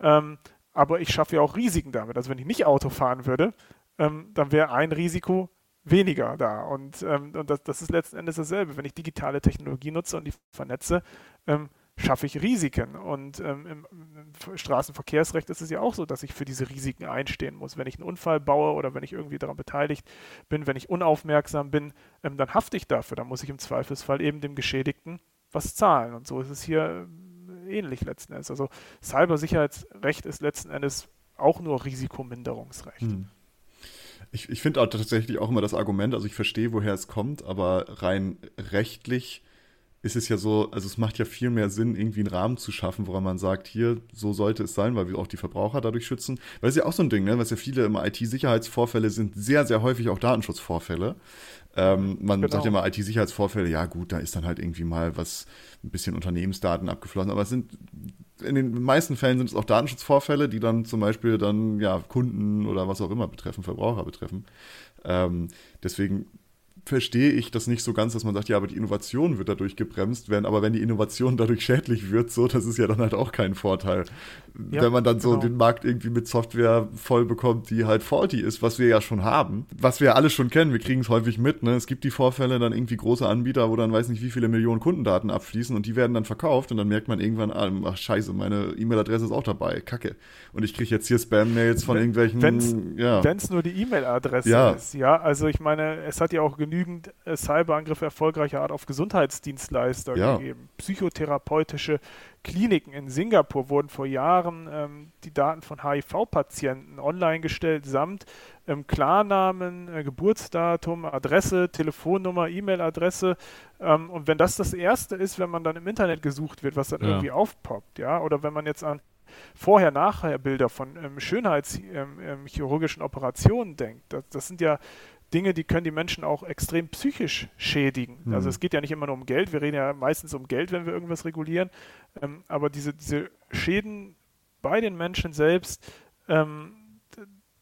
Ähm, aber ich schaffe ja auch Risiken damit. Also wenn ich nicht Auto fahren würde, ähm, dann wäre ein Risiko weniger da. Und, ähm, und das, das, ist letzten Endes dasselbe. Wenn ich digitale Technologie nutze und die vernetze, ähm, schaffe ich Risiken. Und ähm, im, im, Straßenverkehrsrecht ist es ja auch so, dass ich für diese Risiken einstehen muss. Wenn ich einen Unfall baue oder wenn ich irgendwie daran beteiligt bin, wenn ich unaufmerksam bin, ähm, dann hafte ich dafür. Dann muss ich im Zweifelsfall eben dem Geschädigten was zahlen. Und so ist es hier ähnlich letzten Endes. Also Cybersicherheitsrecht ist letzten Endes auch nur Risikominderungsrecht. Hm. Ich, ich finde auch tatsächlich auch immer das Argument, also ich verstehe, woher es kommt, aber rein rechtlich ist es ja so, also es macht ja viel mehr Sinn, irgendwie einen Rahmen zu schaffen, woran man sagt, hier, so sollte es sein, weil wir auch die Verbraucher dadurch schützen. Weil es ja auch so ein Ding, ne, was ja viele immer IT-Sicherheitsvorfälle sind, sehr, sehr häufig auch Datenschutzvorfälle. Ähm, man genau. sagt ja immer IT-Sicherheitsvorfälle, ja gut, da ist dann halt irgendwie mal was, ein bisschen Unternehmensdaten abgeflossen, aber es sind, in den meisten Fällen sind es auch Datenschutzvorfälle, die dann zum Beispiel dann, ja, Kunden oder was auch immer betreffen, Verbraucher betreffen. Ähm, deswegen verstehe ich das nicht so ganz, dass man sagt, ja, aber die Innovation wird dadurch gebremst werden, aber wenn die Innovation <laughs> dadurch schädlich wird, so, das ist ja dann halt auch kein Vorteil Ja, wenn man dann so genau. den Markt irgendwie mit Software voll bekommt, die halt faulty ist, was wir ja schon haben. Was wir ja alle schon kennen, wir kriegen es häufig mit. Ne? Es gibt die Vorfälle, dann irgendwie große Anbieter, wo dann weiß nicht, wie viele Millionen Kundendaten abfließen und die werden dann verkauft und dann merkt man irgendwann, ah, ach scheiße, meine E-Mail-Adresse ist auch dabei, kacke. Und ich kriege jetzt hier Spam-Mails von irgendwelchen... Wenn es ja. nur die E-Mail-Adresse ja. ist, ja. Also ich meine, es hat ja auch genügend äh, Cyberangriffe erfolgreicher Art auf Gesundheitsdienstleister ja. gegeben. Psychotherapeutische Kliniken in Singapur wurden vor Jahren ähm, die Daten von HIV-Patienten online gestellt, samt ähm, Klarnamen, äh, Geburtsdatum, Adresse, Telefonnummer, E-Mail-Adresse. Ähm, und wenn das das Erste ist, wenn man dann im Internet gesucht wird, was dann ja. irgendwie aufpoppt, ja, oder wenn man jetzt an Vorher-Nachher-Bilder von ähm, Schönheitschirurgischen ähm, ähm, Operationen denkt, das, das sind ja Dinge, die können die Menschen auch extrem psychisch schädigen. Mhm. Also es geht ja nicht immer nur um Geld, wir reden ja meistens um Geld, wenn wir irgendwas regulieren, ähm, aber diese, diese Schäden bei den Menschen selbst, ähm,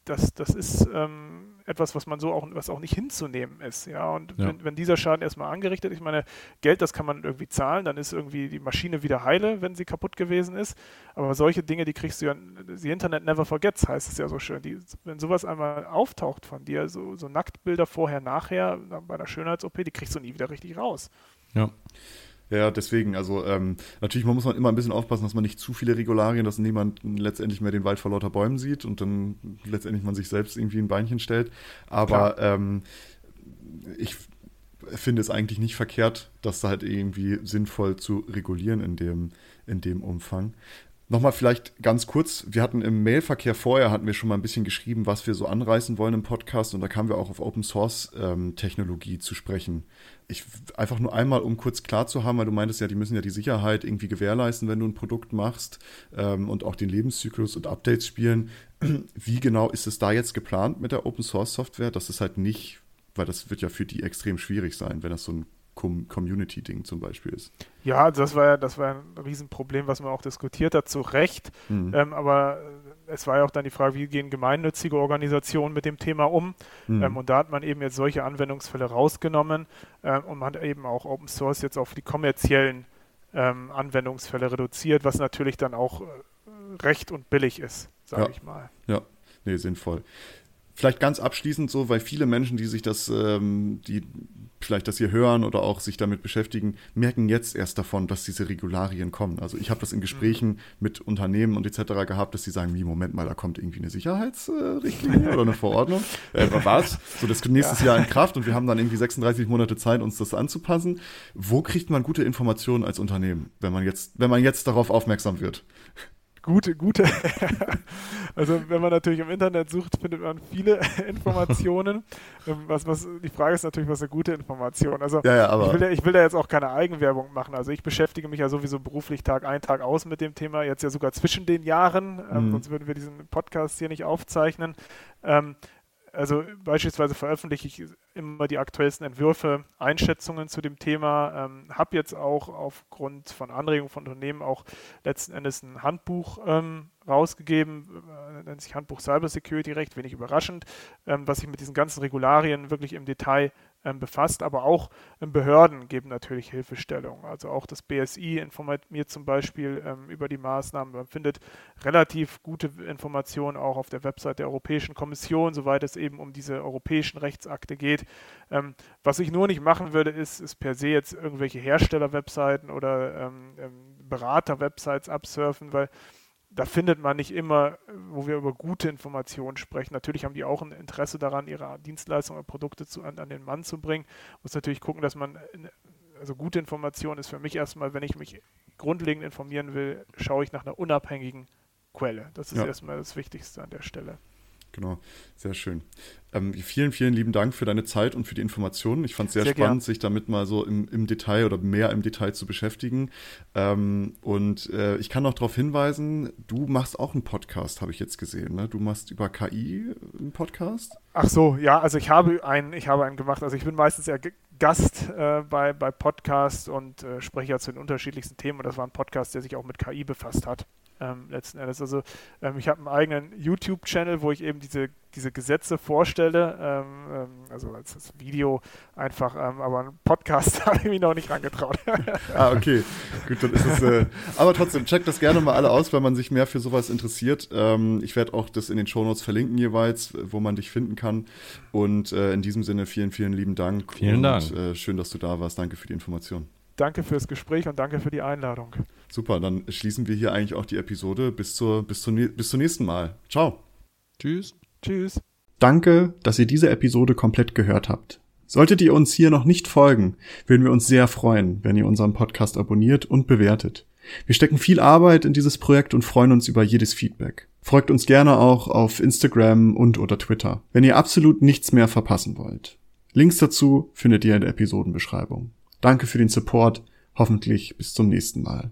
das, das ist ähm, etwas, was man so auch, was auch nicht hinzunehmen ist. Ja, und ja. Wenn, wenn, dieser Schaden erstmal angerichtet, ich meine, Geld, das kann man irgendwie zahlen, dann ist irgendwie die Maschine wieder heile, wenn sie kaputt gewesen ist. Aber solche Dinge, die kriegst du ja, die Internet never forgets, heißt es ja so schön. Die, wenn sowas einmal auftaucht von dir, so, so Nacktbilder vorher, nachher, bei der Schönheits-OP, die kriegst du nie wieder richtig raus. Ja. Ja, deswegen, also ähm, natürlich man muss man immer ein bisschen aufpassen, dass man nicht zu viele Regularien, dass niemand letztendlich mehr den Wald vor lauter Bäumen sieht und dann letztendlich man sich selbst irgendwie ein Beinchen stellt. Aber ähm, ich finde es eigentlich nicht verkehrt, das da halt irgendwie sinnvoll zu regulieren in dem, in dem Umfang. Nochmal vielleicht ganz kurz, wir hatten im Mailverkehr vorher, hatten wir schon mal ein bisschen geschrieben, was wir so anreißen wollen im Podcast und da kamen wir auch auf Open Source ähm, Technologie zu sprechen. Ich einfach nur einmal, um kurz klar zu haben, weil du meintest ja, die müssen ja die Sicherheit irgendwie gewährleisten, wenn du ein Produkt machst ähm, und auch den Lebenszyklus und Updates spielen. <clears throat> Wie genau ist es da jetzt geplant mit der Open Source Software? Das ist halt nicht, weil das wird ja für die extrem schwierig sein, wenn das so ein Community-Ding zum Beispiel ist. Ja, das war ja, das war ein Riesenproblem, was man auch diskutiert hat, zu Recht. Mhm. Ähm, aber es war ja auch dann die Frage, wie gehen gemeinnützige Organisationen mit dem Thema um? Mhm. Ähm, und da hat man eben jetzt solche Anwendungsfälle rausgenommen ähm, und man hat eben auch Open Source jetzt auf die kommerziellen ähm, Anwendungsfälle reduziert, was natürlich dann auch äh, recht und billig ist, sage ja. ich mal. Ja, nee, sinnvoll. Vielleicht ganz abschließend so, weil viele Menschen, die sich das, ähm, die vielleicht das hier hören oder auch sich damit beschäftigen, merken jetzt erst davon, dass diese Regularien kommen. Also ich habe das in Gesprächen mhm. mit Unternehmen und etc. gehabt, dass sie sagen, wie, Moment mal, da kommt irgendwie eine Sicherheitsrichtlinie oder eine Verordnung. <laughs> Äh, was? So, das kommt nächstes ja. Jahr in Kraft und wir haben dann irgendwie 36 Monate Zeit, uns das anzupassen. Wo kriegt man gute Informationen als Unternehmen, wenn man jetzt, wenn man jetzt darauf aufmerksam wird? Gute, gute. <laughs> also wenn man natürlich im Internet sucht, findet man viele <laughs> Informationen. Ähm, was, was, die Frage ist natürlich, was eine gute Information. Also ja, ja, ich, will, ich will da jetzt auch keine Eigenwerbung machen. Also ich beschäftige mich ja sowieso beruflich Tag ein, Tag aus mit dem Thema, jetzt ja sogar zwischen den Jahren, ähm, mhm. sonst würden wir diesen Podcast hier nicht aufzeichnen. Ähm, also beispielsweise veröffentliche ich immer die aktuellsten Entwürfe, Einschätzungen zu dem Thema, ähm, habe jetzt auch aufgrund von Anregungen von Unternehmen auch letzten Endes ein Handbuch ähm, rausgegeben, äh, nennt sich Handbuch Cyber Security Recht, wenig überraschend, ähm, was sich mit diesen ganzen Regularien wirklich im Detail befasst, aber auch ähm, Behörden geben natürlich Hilfestellung. Also auch das BSI informiert mir zum Beispiel ähm, über die Maßnahmen. Man findet relativ gute Informationen auch auf der Website der Europäischen Kommission, soweit es eben um diese europäischen Rechtsakte geht. Ähm, was ich nur nicht machen würde, ist, ist per se jetzt irgendwelche Hersteller-Webseiten oder ähm, ähm, Berater-Websites absurfen, weil da findet man nicht immer, wo wir über gute Informationen sprechen. Natürlich haben die auch ein Interesse daran, ihre Dienstleistungen oder Produkte zu, an, an, den Mann zu bringen. Muss natürlich gucken, dass man, also gute Information ist für mich erstmal, wenn ich mich grundlegend informieren will, schaue ich nach einer unabhängigen Quelle. Das ist ja. erstmal das Wichtigste an der Stelle. Genau, sehr schön. Ähm, vielen, vielen lieben Dank für deine Zeit und für die Informationen. Ich fand es sehr, sehr, spannend, gern. sich damit mal so im, im, Detail oder mehr im Detail zu beschäftigen. Ähm, und äh, ich kann noch darauf hinweisen, du machst auch einen Podcast, habe ich jetzt gesehen. Ne? Du machst über KI einen Podcast? Ach so, ja, also ich habe einen, ich habe einen gemacht. Also ich bin meistens ja Gast äh, bei, bei Podcasts und äh, spreche ja zu den unterschiedlichsten Themen. Und das war ein Podcast, der sich auch mit KI befasst hat. Ähm, letzten Endes. Also ähm, ich habe einen eigenen YouTube-Channel, wo ich eben diese, diese Gesetze vorstelle, ähm, ähm also als, als, Video einfach, ähm, aber einen Podcast <laughs> habe ich mich noch nicht rangetraut. <laughs> ah, okay. Gut, dann ist es, äh, aber trotzdem, checkt das gerne mal alle aus, wenn man sich mehr für sowas interessiert. Ähm, ich werde auch das in den Shownotes verlinken jeweils, wo man dich finden kann. Und äh, in diesem Sinne vielen, vielen lieben Dank. Vielen und, Dank. Äh, schön, dass du da warst. Danke für die Information danke fürs Gespräch und danke für die Einladung. Super, dann schließen wir hier eigentlich auch die Episode. Bis, zur, bis, zur, bis zum nächsten Mal. Ciao. Tschüss. Tschüss. Danke, dass ihr diese Episode komplett gehört habt. Solltet ihr uns hier noch nicht folgen, würden wir uns sehr freuen, wenn ihr unseren Podcast abonniert und bewertet. Wir stecken viel Arbeit in dieses Projekt und freuen uns über jedes Feedback. Folgt uns gerne auch auf Instagram und oder Twitter, wenn ihr absolut nichts mehr verpassen wollt. Links dazu findet ihr in der Episodenbeschreibung. Danke für den Support. Hoffentlich bis zum nächsten Mal.